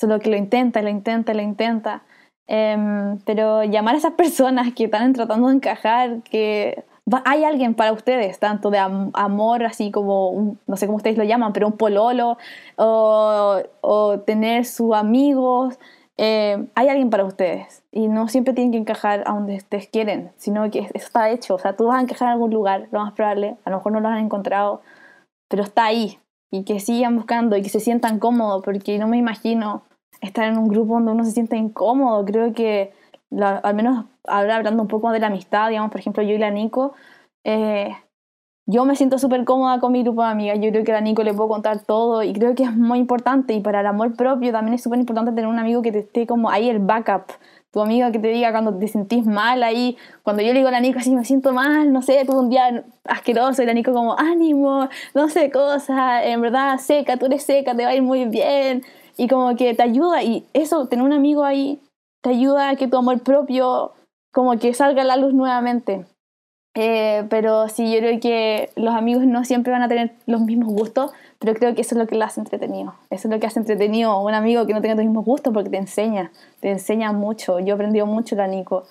[SPEAKER 2] solo que lo intenta, lo intenta, lo intenta. Em, pero llamar a esas personas que están tratando de encajar, que hay alguien para ustedes, tanto de amor, así como, no sé cómo ustedes lo llaman, pero un pololo, o, o tener sus amigos, eh, hay alguien para ustedes y no siempre tienen que encajar a donde ustedes quieren, sino que eso está hecho. O sea, tú vas a encajar en algún lugar, lo más probable, a lo mejor no lo han encontrado, pero está ahí y que sigan buscando y que se sientan cómodos, porque no me imagino estar en un grupo donde uno se siente incómodo. Creo que, al menos ahora hablando un poco de la amistad, digamos, por ejemplo, yo y la Nico, eh, yo me siento súper cómoda con mi grupo de amigas. Yo creo que a Nico le puedo contar todo y creo que es muy importante. Y para el amor propio también es súper importante tener un amigo que te esté como ahí el backup. Tu amiga que te diga cuando te sentís mal ahí. Cuando yo le digo a la Nico así me siento mal, no sé, tuve un día asqueroso y la Nico como ánimo, no sé, cosas, en verdad seca, tú eres seca, te va a ir muy bien. Y como que te ayuda y eso, tener un amigo ahí, te ayuda a que tu amor propio como que salga a la luz nuevamente. Eh, pero sí, yo creo que los amigos no siempre van a tener los mismos gustos, pero creo que eso es lo que lo hace entretenido. Eso es lo que hace entretenido un amigo que no tenga los mismos gustos porque te enseña, te enseña mucho. Yo he aprendido mucho de Nico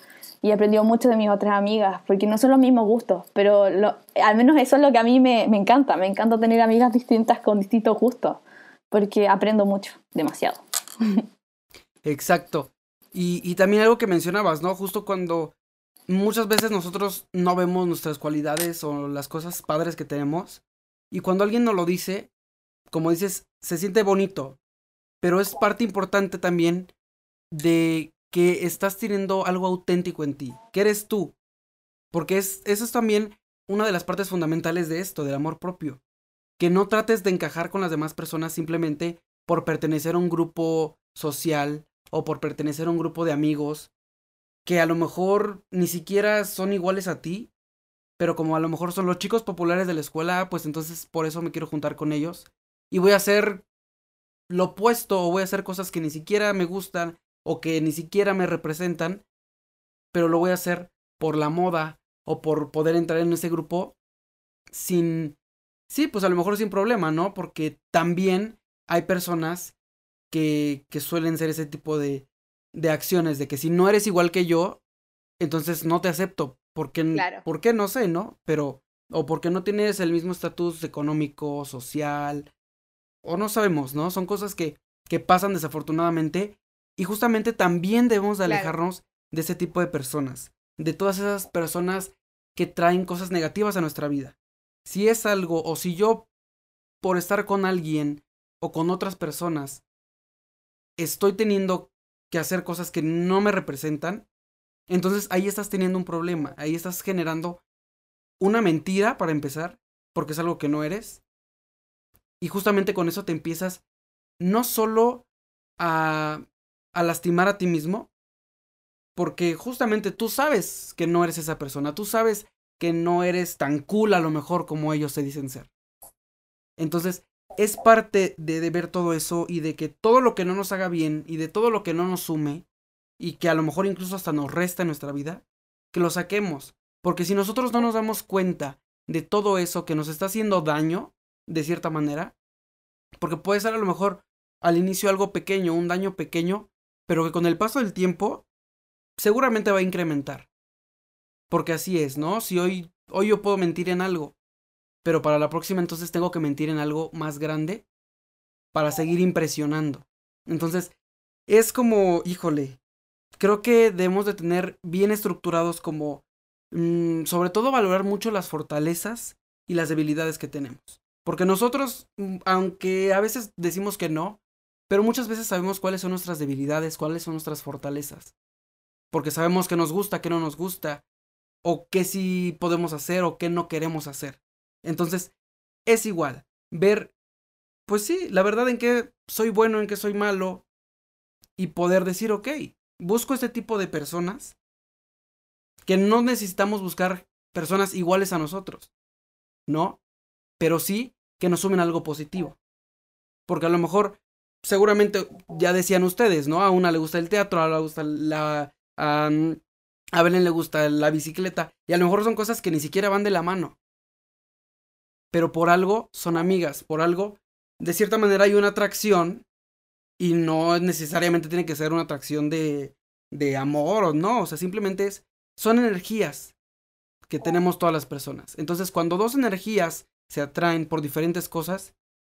[SPEAKER 2] y he aprendido mucho de mis otras amigas porque no son los mismos gustos, pero al menos eso es lo que a mí me, me encanta. Me encanta tener amigas distintas con distintos gustos porque aprendo mucho, demasiado.
[SPEAKER 1] Exacto. Y, y también algo que mencionabas, ¿no? Justo cuando muchas veces nosotros no vemos nuestras cualidades o las cosas padres que tenemos. Y cuando alguien nos lo dice, como dices, se siente bonito. Pero es parte importante también de que estás teniendo algo auténtico en ti, que eres tú. Porque es, eso es también una de las partes fundamentales de esto, del amor propio. Que no trates de encajar con las demás personas simplemente por pertenecer a un grupo social o por pertenecer a un grupo de amigos que a lo mejor ni siquiera son iguales a ti, pero como a lo mejor son los chicos populares de la escuela, pues entonces por eso me quiero juntar con ellos. Y voy a hacer lo opuesto o voy a hacer cosas que ni siquiera me gustan o que ni siquiera me representan, pero lo voy a hacer por la moda o por poder entrar en ese grupo sin, sí, pues a lo mejor sin problema, ¿no? Porque también hay personas que, que suelen ser ese tipo de, de acciones, de que si no eres igual que yo, entonces no te acepto. Porque, ¿Por qué? No sé, ¿no? Pero, o porque no tienes el mismo estatus económico, social, o no sabemos, ¿no? Son cosas que, que pasan desafortunadamente y justamente también debemos de alejarnos de ese tipo de personas, de todas esas personas que traen cosas negativas a nuestra vida. Si es algo, o si yo, por estar con alguien o con otras personas, estoy teniendo que hacer cosas que no me representan, Entonces ahí estás teniendo un problema, ahí estás generando una mentira para empezar, porque es algo que no eres. Y justamente con eso te empiezas no solo a, a lastimar a ti mismo, porque justamente tú sabes que no eres esa persona, tú sabes que no eres tan cool a lo mejor como ellos se dicen ser. Entonces, es parte de, de, ver todo eso y de que todo lo que no nos haga bien y de todo lo que no nos sume y que a lo mejor incluso hasta nos resta en nuestra vida, que lo saquemos. Porque si nosotros no nos damos cuenta de todo eso que nos está haciendo daño, de cierta manera, porque puede ser a lo mejor al inicio algo pequeño, un daño pequeño, pero que con el paso del tiempo seguramente va a incrementar. Porque así es, ¿no? Si hoy, hoy yo puedo mentir en algo, pero para la próxima entonces tengo que mentir en algo más grande para seguir impresionando. Entonces, es como, híjole, creo que debemos de tener bien estructurados como, mmm, sobre todo valorar mucho las fortalezas y las debilidades que tenemos. Porque nosotros, mm, aunque a veces decimos que no, pero muchas veces sabemos cuáles son nuestras debilidades, cuáles son nuestras fortalezas. Porque sabemos qué nos gusta, qué no nos gusta, o qué sí podemos hacer o qué no queremos hacer. Entonces, es igual, ver, pues sí, la verdad en qué soy bueno, en qué soy malo, y poder decir, ok, busco este tipo de personas que no necesitamos buscar personas iguales a nosotros, ¿no? Pero sí que nos sumen algo positivo. Porque a lo mejor, seguramente ya decían ustedes, ¿no? A una le gusta el teatro, a la le gusta la... a Belén le gusta la bicicleta. Y a lo mejor son cosas que ni siquiera van de la mano. Pero por algo son amigas, por algo, de cierta manera hay una atracción y no necesariamente tiene que ser una atracción de, de amor o no, o sea, simplemente es, son energías que tenemos todas las personas. Entonces, cuando dos energías se atraen por diferentes cosas,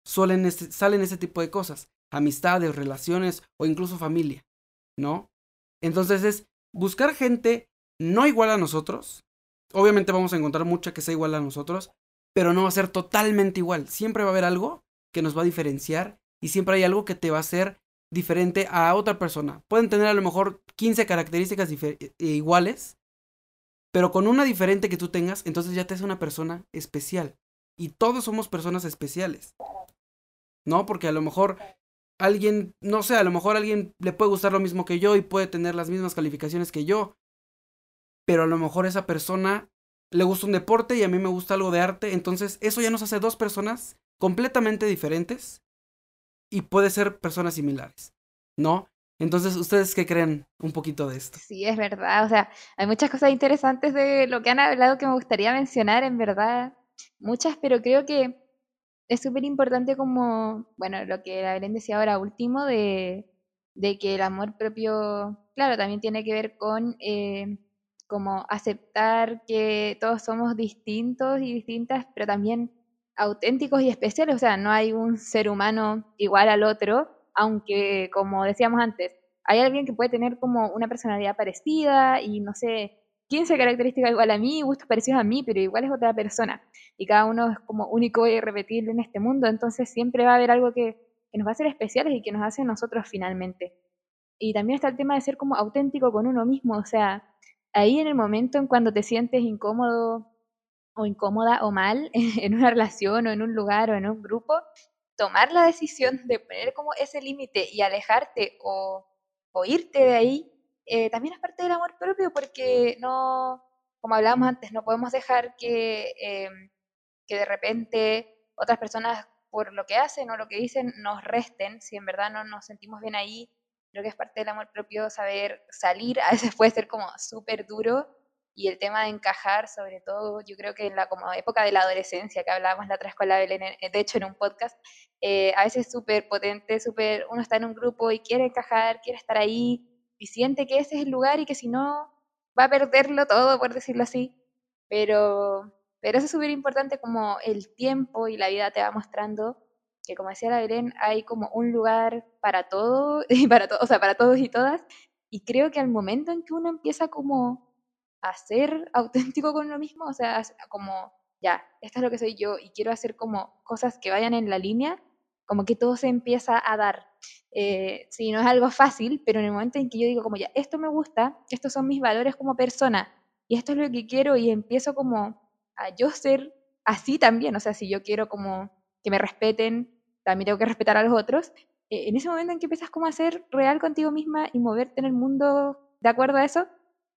[SPEAKER 1] suelen salen ese tipo de cosas, amistades, relaciones o incluso familia, ¿no? Entonces es buscar gente no igual a nosotros. Obviamente vamos a encontrar mucha que sea igual a nosotros, pero no va a ser totalmente igual. Siempre va a haber algo que nos va a diferenciar y siempre hay algo que te va a hacer diferente a otra persona. Pueden tener a lo mejor 15 características e, e iguales, pero con una diferente que tú tengas, entonces ya te hace una persona especial. Y todos somos personas especiales. ¿No? Porque a lo mejor alguien, no sé, a lo mejor a alguien le puede gustar lo mismo que yo y puede tener las mismas calificaciones que yo. Pero a lo mejor esa persona le gusta un deporte y a mí me gusta algo de arte. Entonces eso ya nos hace dos personas completamente diferentes y puede ser personas similares, ¿no? Entonces, ¿ustedes qué creen un poquito de esto?
[SPEAKER 3] Sí, es verdad. O sea, hay muchas cosas interesantes de lo que han hablado que me gustaría mencionar, en verdad. Muchas, pero creo que es súper importante como, bueno, lo que la Belén decía ahora último, de, de, que el amor propio, claro, también tiene que ver con eh, como aceptar que todos somos distintos y distintas, pero también auténticos y especiales, o sea, no hay un ser humano igual al otro, aunque como decíamos antes, hay alguien que puede tener como una personalidad parecida y no sé, 15 características igual a mí, gustos parecidos a mí, pero igual es otra persona. Y cada uno es como único y irrepetible en este mundo, entonces siempre va a haber algo que, nos va a hacer especiales y que nos hace nosotros finalmente. Y también está el tema de ser como auténtico con uno mismo, o sea, ahí en el momento en cuando te sientes incómodo o incómoda o mal en una relación o en un lugar o en un grupo, tomar la decisión de poner como ese límite y alejarte o, irte de ahí, eh, también es parte del amor propio porque no, como hablábamos antes, no podemos dejar que, eh, que de repente otras personas por lo que hacen o lo que dicen nos resten, si en verdad no nos sentimos bien ahí, creo que es parte del amor propio saber salir, a veces puede ser como súper duro, y el tema de encajar, sobre todo, yo creo que en la como época de la adolescencia, que hablábamos la otra vez con la Belén, de hecho en un podcast, eh, a veces súper potente, súper, uno está en un grupo y quiere encajar, quiere estar ahí, siente que ese es el lugar y que si no, va a perderlo todo, por decirlo así. Pero, pero eso es súper importante como el tiempo y la vida te va mostrando que como decía la Belén, hay como un lugar para todo, y para o sea, para todos y todas, y creo que al momento en que uno empieza como a ser auténtico con uno mismo, o sea, como, ya, esto es lo que soy yo y quiero hacer como cosas que vayan en la línea, como que todo se empieza a dar, eh, sí, no es algo fácil, pero en el momento en que yo digo como ya, esto me gusta, estos son mis valores como persona, y esto es lo que quiero, y empiezo como a yo ser así también, o sea, si yo quiero como que me respeten, también tengo que respetar a los otros, eh, en ese momento en que empiezas como a ser real contigo misma y moverte en el mundo de acuerdo a eso,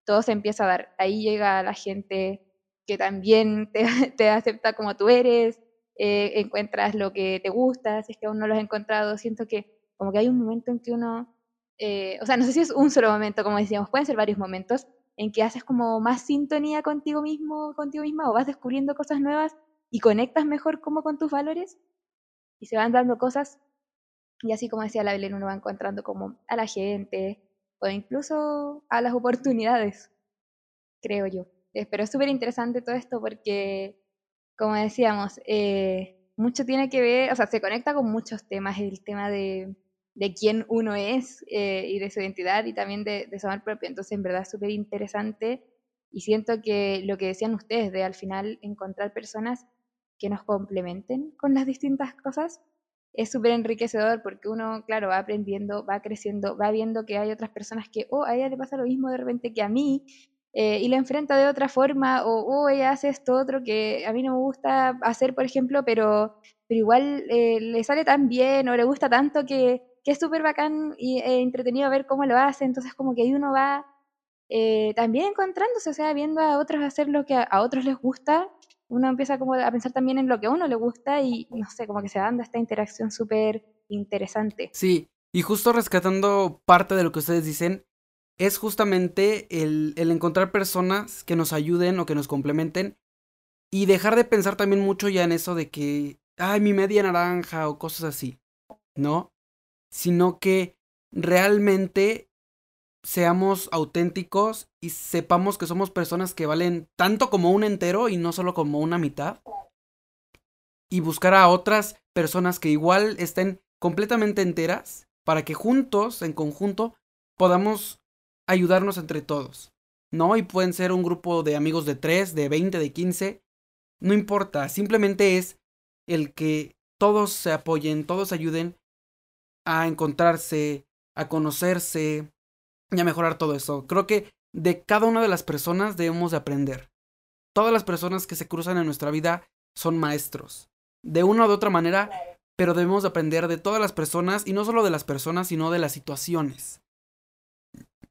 [SPEAKER 3] todo se empieza a dar. Ahí llega la gente que también te, acepta como tú eres, eh, encuentras lo que te gusta, si es que aún no lo has encontrado, siento que como que hay un momento en que uno, eh, o sea, no sé si es un solo momento, como decíamos, pueden ser varios momentos en que haces como más sintonía contigo mismo, contigo misma, o vas descubriendo cosas nuevas y conectas mejor como con tus valores y se van dando cosas y así como decía la Belén, uno va encontrando como a la gente o incluso a las oportunidades, creo yo. Pero es súper interesante todo esto porque, como decíamos, eh, mucho tiene que ver, o sea, se conecta con muchos temas, el tema de, de quién uno es eh, y de su identidad y también de, de su amor propio. Entonces, en verdad súper interesante y siento que lo que decían ustedes de al final encontrar personas que nos complementen con las distintas cosas es súper enriquecedor porque uno, claro, va aprendiendo, va creciendo, va viendo que hay otras personas que, oh, a ella le pasa lo mismo de repente que a mí, eh, y lo enfrenta de otra forma, o oh, ella hace esto otro que a mí no me gusta hacer, por ejemplo, pero, pero igual eh, le sale tan bien o le gusta tanto que, que es súper bacán y eh, entretenido ver cómo lo hace, entonces como que ahí uno va también encontrándose, o sea, viendo a otros hacer lo que a otros les gusta uno empieza como a pensar también en lo que a uno le gusta y no sé, como que se dando esta interacción súper interesante.
[SPEAKER 1] Sí, y justo rescatando parte de lo que ustedes dicen, es justamente el, el encontrar personas que nos ayuden o que nos complementen y dejar de pensar también mucho ya en eso de que, ay, mi media naranja o cosas así, ¿no? Sino que realmente seamos auténticos y sepamos que somos personas que valen tanto como un entero y no solo como una mitad. Y buscar a otras personas que igual estén completamente enteras para que juntos, en conjunto, podamos ayudarnos entre todos. ¿No? Y pueden ser un grupo de amigos de 3, de 20, de 15. No importa, simplemente es el que todos se apoyen, todos ayuden a encontrarse, a conocerse, y a mejorar todo eso. Creo que de cada una de las personas debemos de aprender. Todas las personas que se cruzan en nuestra vida son maestros. De una u otra manera, pero debemos de aprender de todas las personas y no solo de las personas, sino de las situaciones.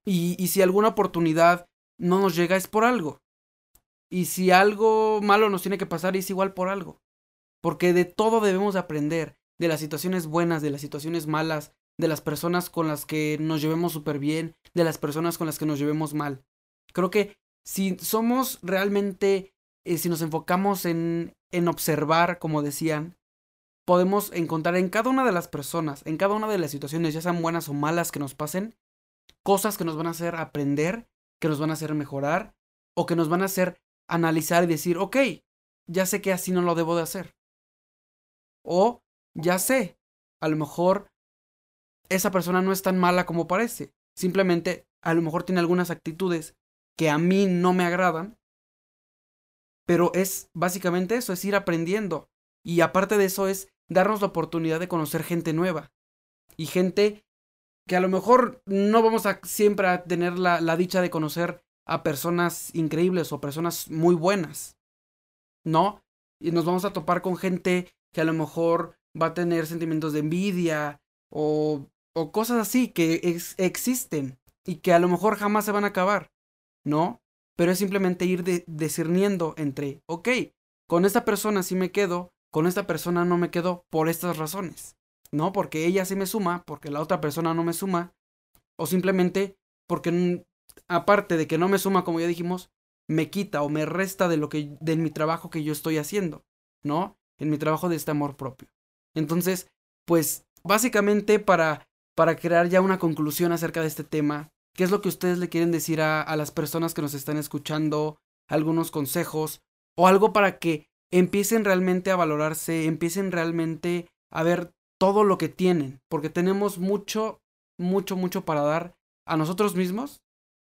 [SPEAKER 1] Y, y si alguna oportunidad no nos llega es por algo. Y si algo malo nos tiene que pasar es igual por algo. Porque de todo debemos de aprender. De las situaciones buenas, de las situaciones malas, de las personas con las que nos llevemos súper bien, de las personas con las que nos llevemos mal. Creo que si somos realmente, eh, si nos enfocamos en, en observar, como decían, podemos encontrar en cada una de las personas, en cada una de las situaciones, ya sean buenas o malas que nos pasen, cosas que nos van a hacer aprender, que nos van a hacer mejorar, o que nos van a hacer analizar y decir, ok, ya sé que así no lo debo de hacer. O ya sé, a lo mejor esa persona no es tan mala como parece. Simplemente a lo mejor tiene algunas actitudes que a mí no me agradan. Pero es básicamente eso, es ir aprendiendo. Y aparte de eso es darnos la oportunidad de conocer gente nueva. Y gente que a lo mejor no vamos a siempre a tener la, la dicha de conocer a personas increíbles o personas muy buenas. ¿No? Y nos vamos a topar con gente que a lo mejor va a tener sentimientos de envidia o o cosas así que existen y que a lo mejor jamás se van a acabar, ¿no? Pero es simplemente ir discerniendo entre, ok, con esta persona sí me quedo, con esta persona no me quedo por estas razones, ¿no? Porque ella sí me suma, porque la otra persona no me suma, o simplemente porque aparte de que no me suma, como ya dijimos, me quita o me resta de lo que de mi trabajo que yo estoy haciendo, ¿no? En mi trabajo de este amor propio. Entonces, pues básicamente para para crear ya una conclusión acerca de este tema. ¿Qué es lo que ustedes le quieren decir a, a las personas que nos están escuchando? Algunos consejos o algo para que empiecen realmente a valorarse, empiecen realmente a ver todo lo que tienen, porque tenemos mucho, mucho, mucho para dar a nosotros mismos,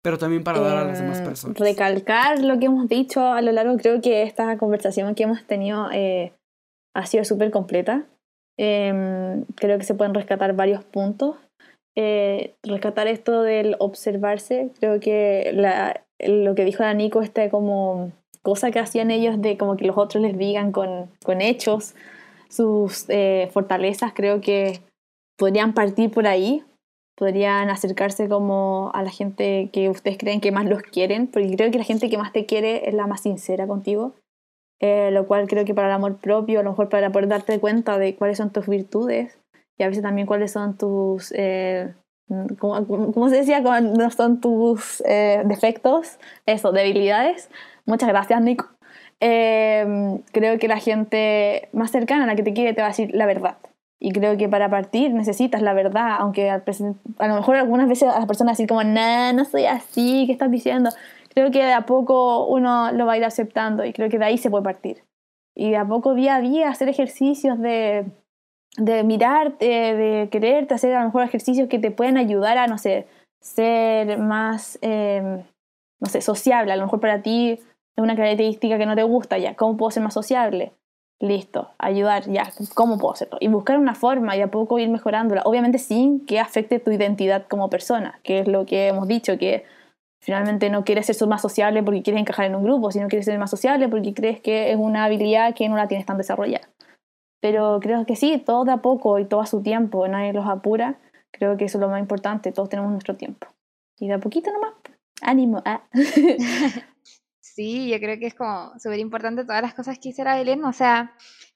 [SPEAKER 1] pero también para dar a las demás
[SPEAKER 2] eh,
[SPEAKER 1] personas.
[SPEAKER 2] Recalcar lo que hemos dicho a lo largo, creo que esta conversación que hemos tenido eh, ha sido súper completa. Em, creo que se pueden rescatar varios puntos. Eh, rescatar esto del observarse, creo que la, lo que dijo la Nico, este como cosa que hacían ellos de como que los otros les digan con, con hechos sus eh, fortalezas, creo que podrían partir por ahí, podrían acercarse como a la gente que ustedes creen que más los quieren, porque creo que la gente que más te quiere es la más sincera contigo, eh, lo cual creo que para el amor propio, a lo mejor para poder darte cuenta de cuáles son tus virtudes y a veces también cuáles son tus, eh, ¿cómo, se decía? No son tus eh, defectos, eso, debilidades. Muchas gracias, Nico. creo que la gente más cercana a la que te quiere te va a decir la verdad. Y creo que para partir necesitas la verdad, aunque a lo mejor algunas veces a las personas decir como, nah, no soy así, ¿qué estás diciendo? Creo que de a poco uno lo va a ir aceptando y creo que de ahí se puede partir. Y de a poco, día a día, hacer ejercicios de, de mirarte, de quererte, hacer a lo mejor ejercicios que te pueden ayudar a, no sé, ser más, em, no sé, sociable. A lo mejor para ti es una característica que no te gusta ya. ¿Cómo puedo ser más sociable? Listo, ayudar, ya, ¿cómo puedo hacerlo? Y buscar una forma y a poco ir mejorándola, obviamente sin que afecte tu identidad como persona, que es lo que hemos dicho, que finalmente no quieres ser más sociable porque quieres encajar en un grupo, sino quieres ser más sociable porque crees que es una habilidad que no la tienes tan desarrollada. Pero creo que sí, todo de a poco y todo a su tiempo, nadie los apura, creo que eso es lo más importante, todos tenemos nuestro tiempo. Y de a poquito nomás, ánimo. Ah.
[SPEAKER 3] Sí, yo creo que es como súper importante todas las cosas que hiciera Belén, o sea,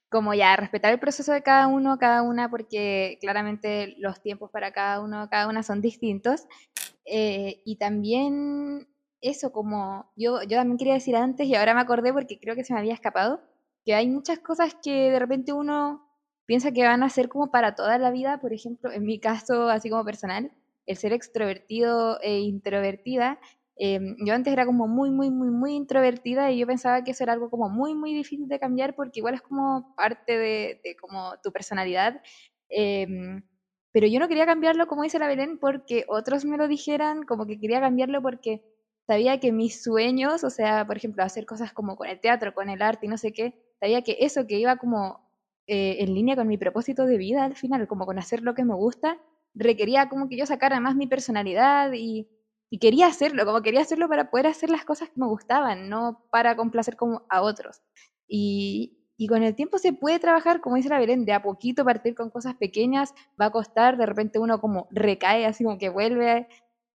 [SPEAKER 3] como ya respetar el proceso de cada uno, cada una, porque claramente los tiempos para cada uno, cada una son distintos. Eh, y también eso, como yo, yo también quería decir antes y ahora me acordé porque creo que se me había escapado, que hay muchas cosas que de repente uno piensa que van a ser como para toda la vida, por ejemplo, en mi caso, así como personal, el ser extrovertido e introvertida Em, yo antes era como muy, muy, muy, muy introvertida y yo pensaba que eso era algo como muy, muy difícil de cambiar porque igual es como parte de, como tu personalidad. Em, pero yo no quería cambiarlo, como dice la Belén, porque otros me lo dijeran, como que quería cambiarlo porque sabía que mis sueños, o sea, por ejemplo, hacer cosas como con el teatro, con el arte y no sé qué, sabía que eso que iba como eh, en línea con mi propósito de vida al final, como con hacer lo que me gusta, requería como que yo sacara más mi personalidad y y quería hacerlo, como quería hacerlo para poder hacer las cosas que me gustaban, no para complacer como a otros. Y, y con el tiempo se puede trabajar, como dice la Belén, de a poquito partir con cosas pequeñas, va a costar, de repente uno como recae, así como que vuelve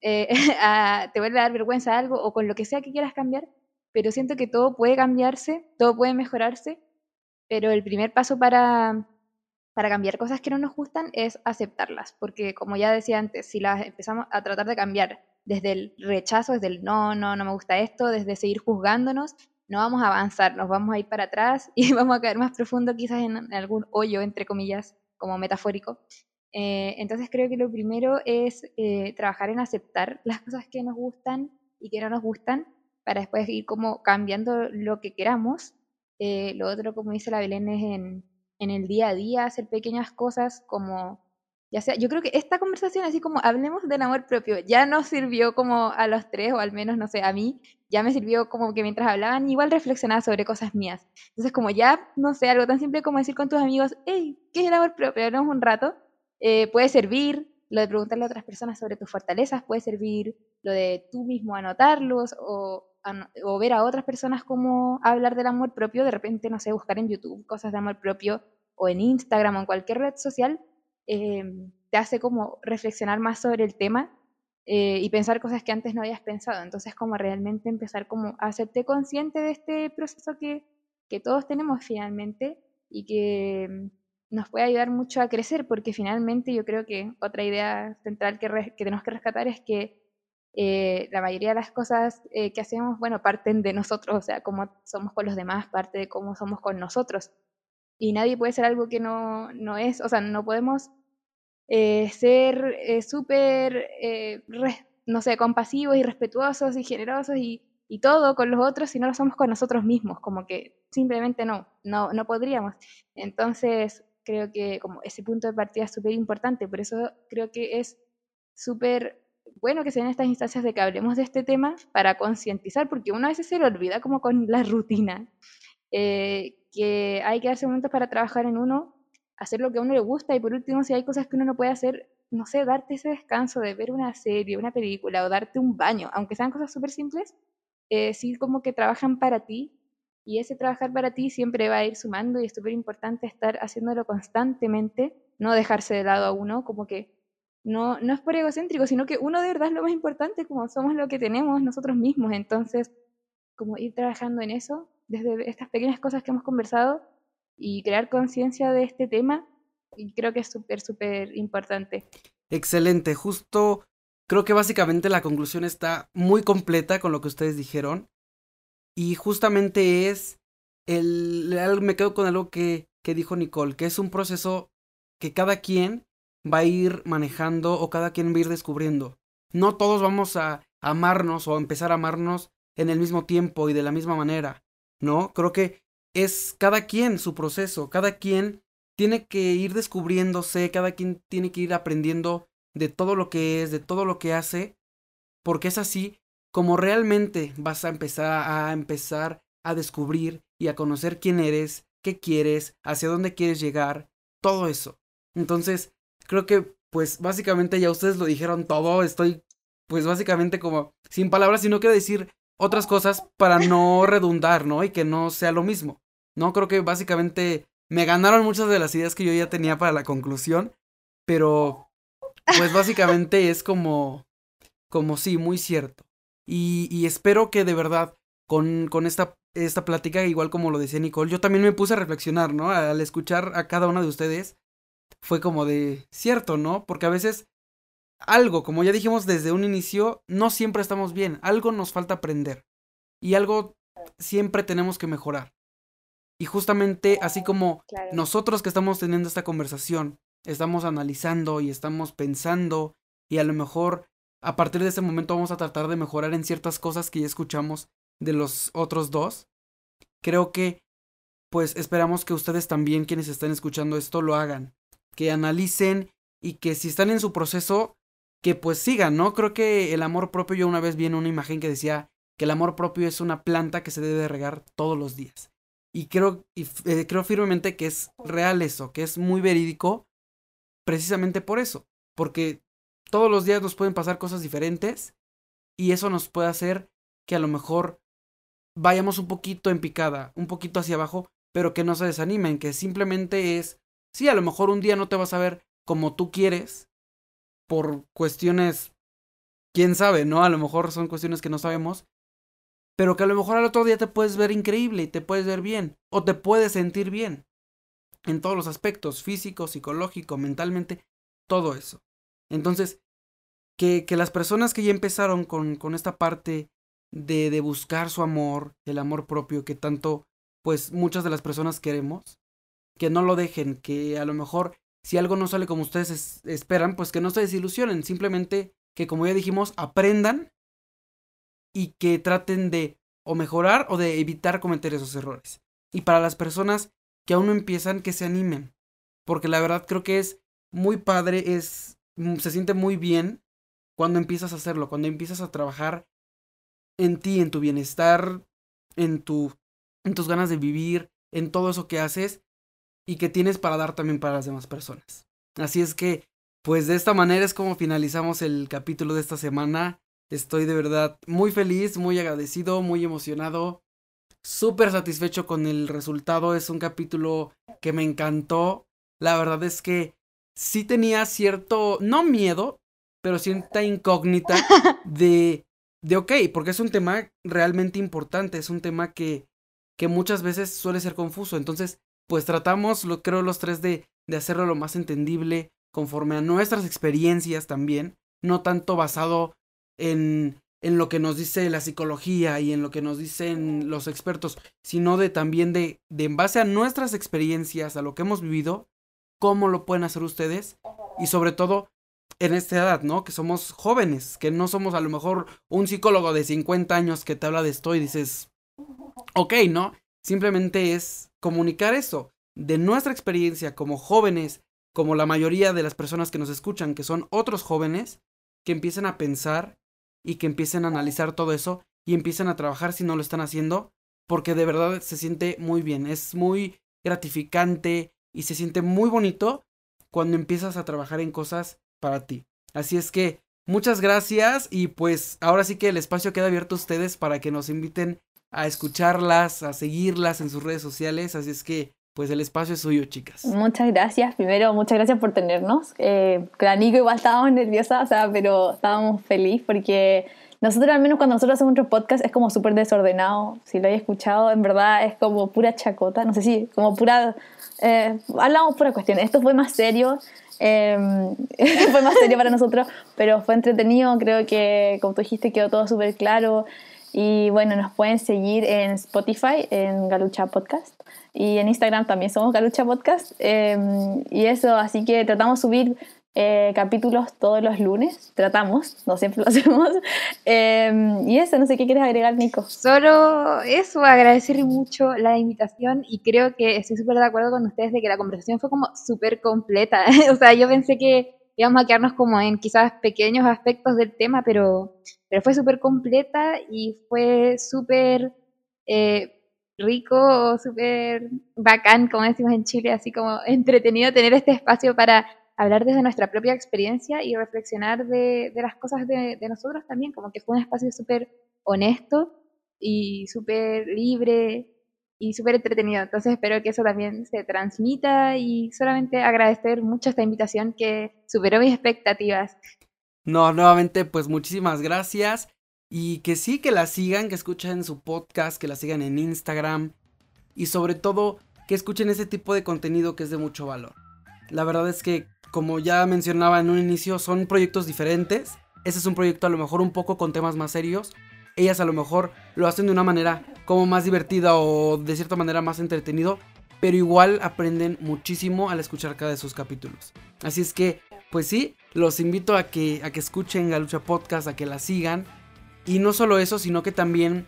[SPEAKER 3] eh, a, te vuelve a dar vergüenza algo o con lo que sea que quieras cambiar, pero siento que todo puede cambiarse, todo puede mejorarse, pero el primer paso para, para cambiar cosas que no nos gustan es aceptarlas, porque como ya decía antes, si las empezamos a tratar de cambiar desde el rechazo, desde el no, no, no me gusta esto, desde seguir juzgándonos, no vamos a avanzar, nos vamos a ir para atrás y vamos a caer más profundo quizás en, algún hoyo, entre comillas, como metafórico. Eh, entonces creo que lo primero es eh, trabajar en aceptar las cosas que nos gustan y que no nos gustan para después ir como cambiando lo que queramos. Eh, lo otro, como dice la Belén, es en, en el día a día hacer pequeñas cosas como ya sea, yo creo que esta conversación, así como hablemos del amor propio, ya nos sirvió como a los tres, o al menos, no sé, a mí, ya me sirvió como que mientras hablaban, igual reflexionaba sobre cosas mías. Entonces, como ya, no sé, algo tan simple como decir con tus amigos, hey, ¿qué es el amor propio? Hablamos un rato, eh, puede servir lo de preguntarle a otras personas sobre tus fortalezas, puede servir lo de tú mismo anotarlos o, o ver a otras personas cómo hablar del amor propio, de repente, no sé, buscar en YouTube cosas de amor propio o en Instagram o en cualquier red social Em, te hace como reflexionar más sobre el tema eh, y pensar cosas que antes no habías pensado. Entonces, como realmente empezar como a hacerte consciente de este proceso que, que todos tenemos finalmente y que em, nos puede ayudar mucho a crecer, porque finalmente yo creo que otra idea central que, tenemos que rescatar es que eh, la mayoría de las cosas eh, que hacemos, bueno, parten de nosotros, o sea, cómo somos con los demás, parte de cómo somos con nosotros. Y nadie puede ser algo que no, no es, o sea, no podemos eh, ser eh, súper, eh, no sé, compasivos y respetuosos y generosos y, y, todo con los otros si no lo somos con nosotros mismos, como que simplemente no, no, no podríamos. Entonces, creo que como ese punto de partida es súper importante, por eso creo que es súper bueno que se den estas instancias de que hablemos de este tema para concientizar, porque uno a veces se lo olvida como con la rutina, que hay que darse momentos para trabajar en uno hacer lo que a uno le gusta y por último, si hay cosas que uno no puede hacer, no sé, darte ese descanso de ver una serie, una película o darte un baño, aunque sean cosas súper simples, eh, sí como que trabajan para ti y ese trabajar para ti siempre va a ir sumando y es súper importante estar haciéndolo constantemente, no dejarse de lado a uno, como que no, no es por egocéntrico, sino que uno de verdad lo más importante, como somos lo que tenemos nosotros mismos, entonces como ir trabajando en eso, desde estas pequeñas cosas que hemos conversado y crear conciencia de este tema, y creo que es súper, súper importante.
[SPEAKER 1] Excelente, justo creo que básicamente la conclusión está muy completa con lo que ustedes dijeron. Y justamente es el. Me quedo con algo que, que dijo Nicole, que es un proceso que cada quien va a ir manejando o cada quien va a ir descubriendo. No todos vamos a amarnos o empezar a amarnos en el mismo tiempo y de la misma manera, ¿no? Creo que es cada quien su proceso, cada quien tiene que ir descubriéndose, cada quien tiene que ir aprendiendo de todo lo que es, de todo lo que hace, porque es así como realmente vas a empezar a empezar a descubrir y a conocer quién eres, qué quieres, hacia dónde quieres llegar, todo eso. Entonces, creo que pues básicamente ya ustedes lo dijeron todo, estoy pues básicamente como sin palabras, sino que decir otras cosas para no redundar, ¿no? Y que no sea lo mismo. No, creo que básicamente me ganaron muchas de las ideas que yo ya tenía para la conclusión, pero pues básicamente es como, como sí, muy cierto. Y, espero que de verdad con, con esta, esta plática, igual como lo decía Nicole, yo también me puse a reflexionar, ¿no? Al escuchar a cada una de ustedes, fue como de cierto, ¿no? Porque a veces algo, como ya dijimos desde un inicio, no siempre estamos bien, algo nos falta aprender y algo siempre tenemos que mejorar. Y justamente así como nosotros que estamos teniendo esta conversación, estamos analizando y estamos pensando y a lo mejor a partir de ese momento vamos a tratar de mejorar en ciertas cosas que ya escuchamos de los otros dos, creo que pues esperamos que ustedes también quienes están escuchando esto lo hagan, que analicen y que si están en su proceso que pues sigan, ¿no? Creo que el amor propio, yo una vez vi en una imagen que decía que el amor propio es una planta que se debe regar todos los días. Y creo, y, eh, creo firmemente que es real eso, que es muy verídico, precisamente por eso, porque todos los días nos pueden pasar cosas diferentes y eso nos puede hacer que a lo mejor vayamos un poquito en picada, un poquito hacia abajo, pero que no se desanimen, que simplemente es, sí, a lo mejor un día no te vas a ver como tú quieres, por cuestiones, quién sabe, ¿no? A lo mejor son cuestiones que no sabemos, pero que a lo mejor al otro día te puedes ver increíble y te puedes ver bien, o te puedes sentir bien, en todos los aspectos, físico, psicológico, mentalmente, todo eso. Entonces, que, que las personas que ya empezaron con, con esta parte de, de buscar su amor, el amor propio que tanto, pues muchas de las personas queremos, que no lo dejen, que a lo mejor si algo no sale como ustedes esperan, pues que no se desilusionen, simplemente que como ya dijimos, aprendan y que traten de o mejorar o de evitar cometer esos errores. Y para las personas que aún no empiezan, que se animen, porque la verdad creo que es muy padre, es mm, se siente muy bien cuando empiezas a hacerlo, cuando empiezas a trabajar en ti, en tu bienestar, en tu en tus ganas de vivir, en todo eso que haces y que tienes para dar también para las demás personas. Así es que, pues de esta manera es como finalizamos el capítulo de esta semana. Estoy de verdad muy feliz, muy agradecido, muy emocionado, súper satisfecho con el resultado. Es un capítulo que me encantó. La verdad es que sí tenía cierto, no miedo, pero cierta incógnita de, de, ok, porque es un tema realmente importante, es un tema que, que muchas veces suele ser confuso. Entonces, pues tratamos, lo, creo, los tres de, de hacerlo lo más entendible, conforme a nuestras experiencias también, no tanto basado en, en lo que nos dice la psicología y en lo que nos dicen los expertos, sino de también de, de en base a nuestras experiencias, a lo que hemos vivido, cómo lo pueden hacer ustedes y sobre todo en esta edad, ¿no? Que somos jóvenes, que no somos a lo mejor un psicólogo de 50 años que te habla de esto y dices, ok, ¿no? Simplemente es comunicar eso. De nuestra experiencia como jóvenes, como la mayoría de las personas que nos escuchan, que son otros jóvenes, que empiecen a pensar y que empiecen a analizar todo eso y empiecen a trabajar si no lo están haciendo, porque de verdad se siente muy bien, es muy gratificante y se siente muy bonito cuando empiezas a trabajar en cosas para ti. Así es que muchas gracias y pues ahora sí que el espacio queda abierto a ustedes para que nos inviten a escucharlas, a seguirlas en sus redes sociales. Así es que pues el espacio es suyo, chicas.
[SPEAKER 2] Muchas gracias. Primero, muchas gracias por tenernos. Eh, con igual estábamos nerviosas, o sea, pero estábamos felices porque nosotros, al menos cuando nosotros hacemos nuestro podcast, es como súper desordenado. Si lo hayas escuchado, en verdad es como pura chacota. No sé si, como pura. Eh, hablamos pura cuestión. Esto fue más serio. Em, fue más serio para nosotros, pero fue entretenido. Creo que, como tú dijiste, quedó todo súper claro. Y bueno, nos pueden seguir en Spotify, en Galucha Podcast. Y en Instagram también somos Galucha Podcast. Em, y eso, así que tratamos de subir eh, capítulos todos los lunes. Tratamos, no siempre lo hacemos. Em, y eso, no sé qué quieres agregar, Nico.
[SPEAKER 3] Solo eso, agradecer mucho la invitación y creo que estoy súper de acuerdo con ustedes de que la conversación fue como súper completa. o sea, yo pensé que íbamos a quedarnos como en quizás pequeños aspectos del tema, pero, pero fue súper completa y fue súper eh, rico, súper bacán, como decimos en Chile, así como entretenido tener este espacio para hablar desde nuestra propia experiencia y reflexionar de, las cosas de, nosotros también, como que fue un espacio súper honesto y súper libre y súper entretenido. Entonces espero que eso también se transmita y solamente agradecer mucho esta invitación que superó mis expectativas.
[SPEAKER 1] No, nuevamente pues muchísimas gracias y que sí, que la sigan, que escuchen su podcast, que la sigan en Instagram y sobre todo que escuchen ese tipo de contenido que es de mucho valor. La verdad es que como ya mencionaba en un inicio, son proyectos diferentes. Ese es un proyecto a lo mejor un poco con temas más serios. Ellas a lo mejor lo hacen de una manera como más divertida o de cierta manera más entretenido. Pero igual aprenden muchísimo al escuchar cada de sus capítulos. Así es que, pues sí, los invito a que, a que escuchen Galucha Podcast, a que la sigan. Y no solo eso, sino que también,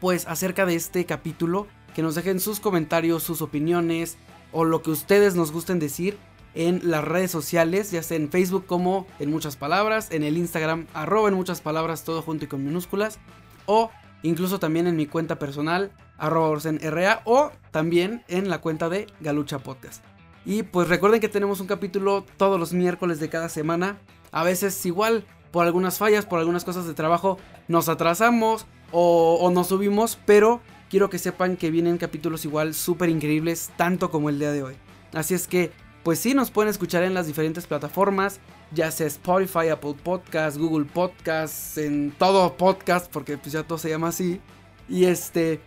[SPEAKER 1] pues acerca de este capítulo, que nos dejen sus comentarios, sus opiniones o lo que ustedes nos gusten decir en las redes sociales, ya sea en Facebook como en muchas palabras, en el Instagram arroba en muchas palabras todo junto y con minúsculas, o incluso también en mi cuenta personal arroba orsenra o también en la cuenta de Galucha Podcast. Y pues recuerden que tenemos un capítulo todos los miércoles de cada semana, a veces igual por algunas fallas, por algunas cosas de trabajo nos atrasamos o, o nos subimos, pero quiero que sepan que vienen capítulos igual súper increíbles, tanto como el día de hoy. Así es que pues sí, nos pueden escuchar en las diferentes plataformas, ya sea Spotify, Apple Podcasts, Google Podcasts, en todo podcast, porque pues ya todo se llama así. Y este,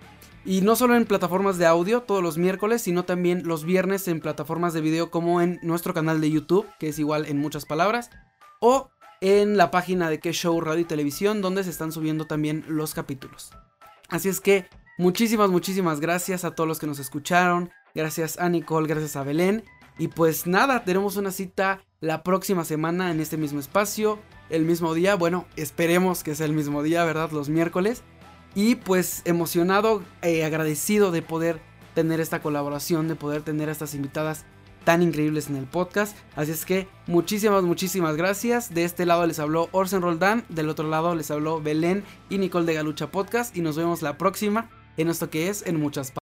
[SPEAKER 1] y no solo en plataformas de audio todos los miércoles, sino también los viernes en plataformas de video como en nuestro canal de YouTube, que es igual en muchas palabras, o en la página de Que Show Radio y Televisión, donde se están subiendo también los capítulos. Así es que muchísimas, muchísimas gracias a todos los que nos escucharon. Gracias a Nicole, gracias a Belén. Y pues nada, tenemos una cita la próxima semana en este mismo espacio, el mismo día, bueno, esperemos que sea el mismo día, ¿verdad? Los miércoles. Y pues emocionado, e agradecido de poder tener esta colaboración, de poder tener a estas invitadas tan increíbles en el podcast. Así es que muchísimas, muchísimas gracias. De este lado les habló Orsen Roldán, del otro lado les habló Belén y Nicole de Galucha Podcast. Y nos vemos la próxima en esto que es En Muchas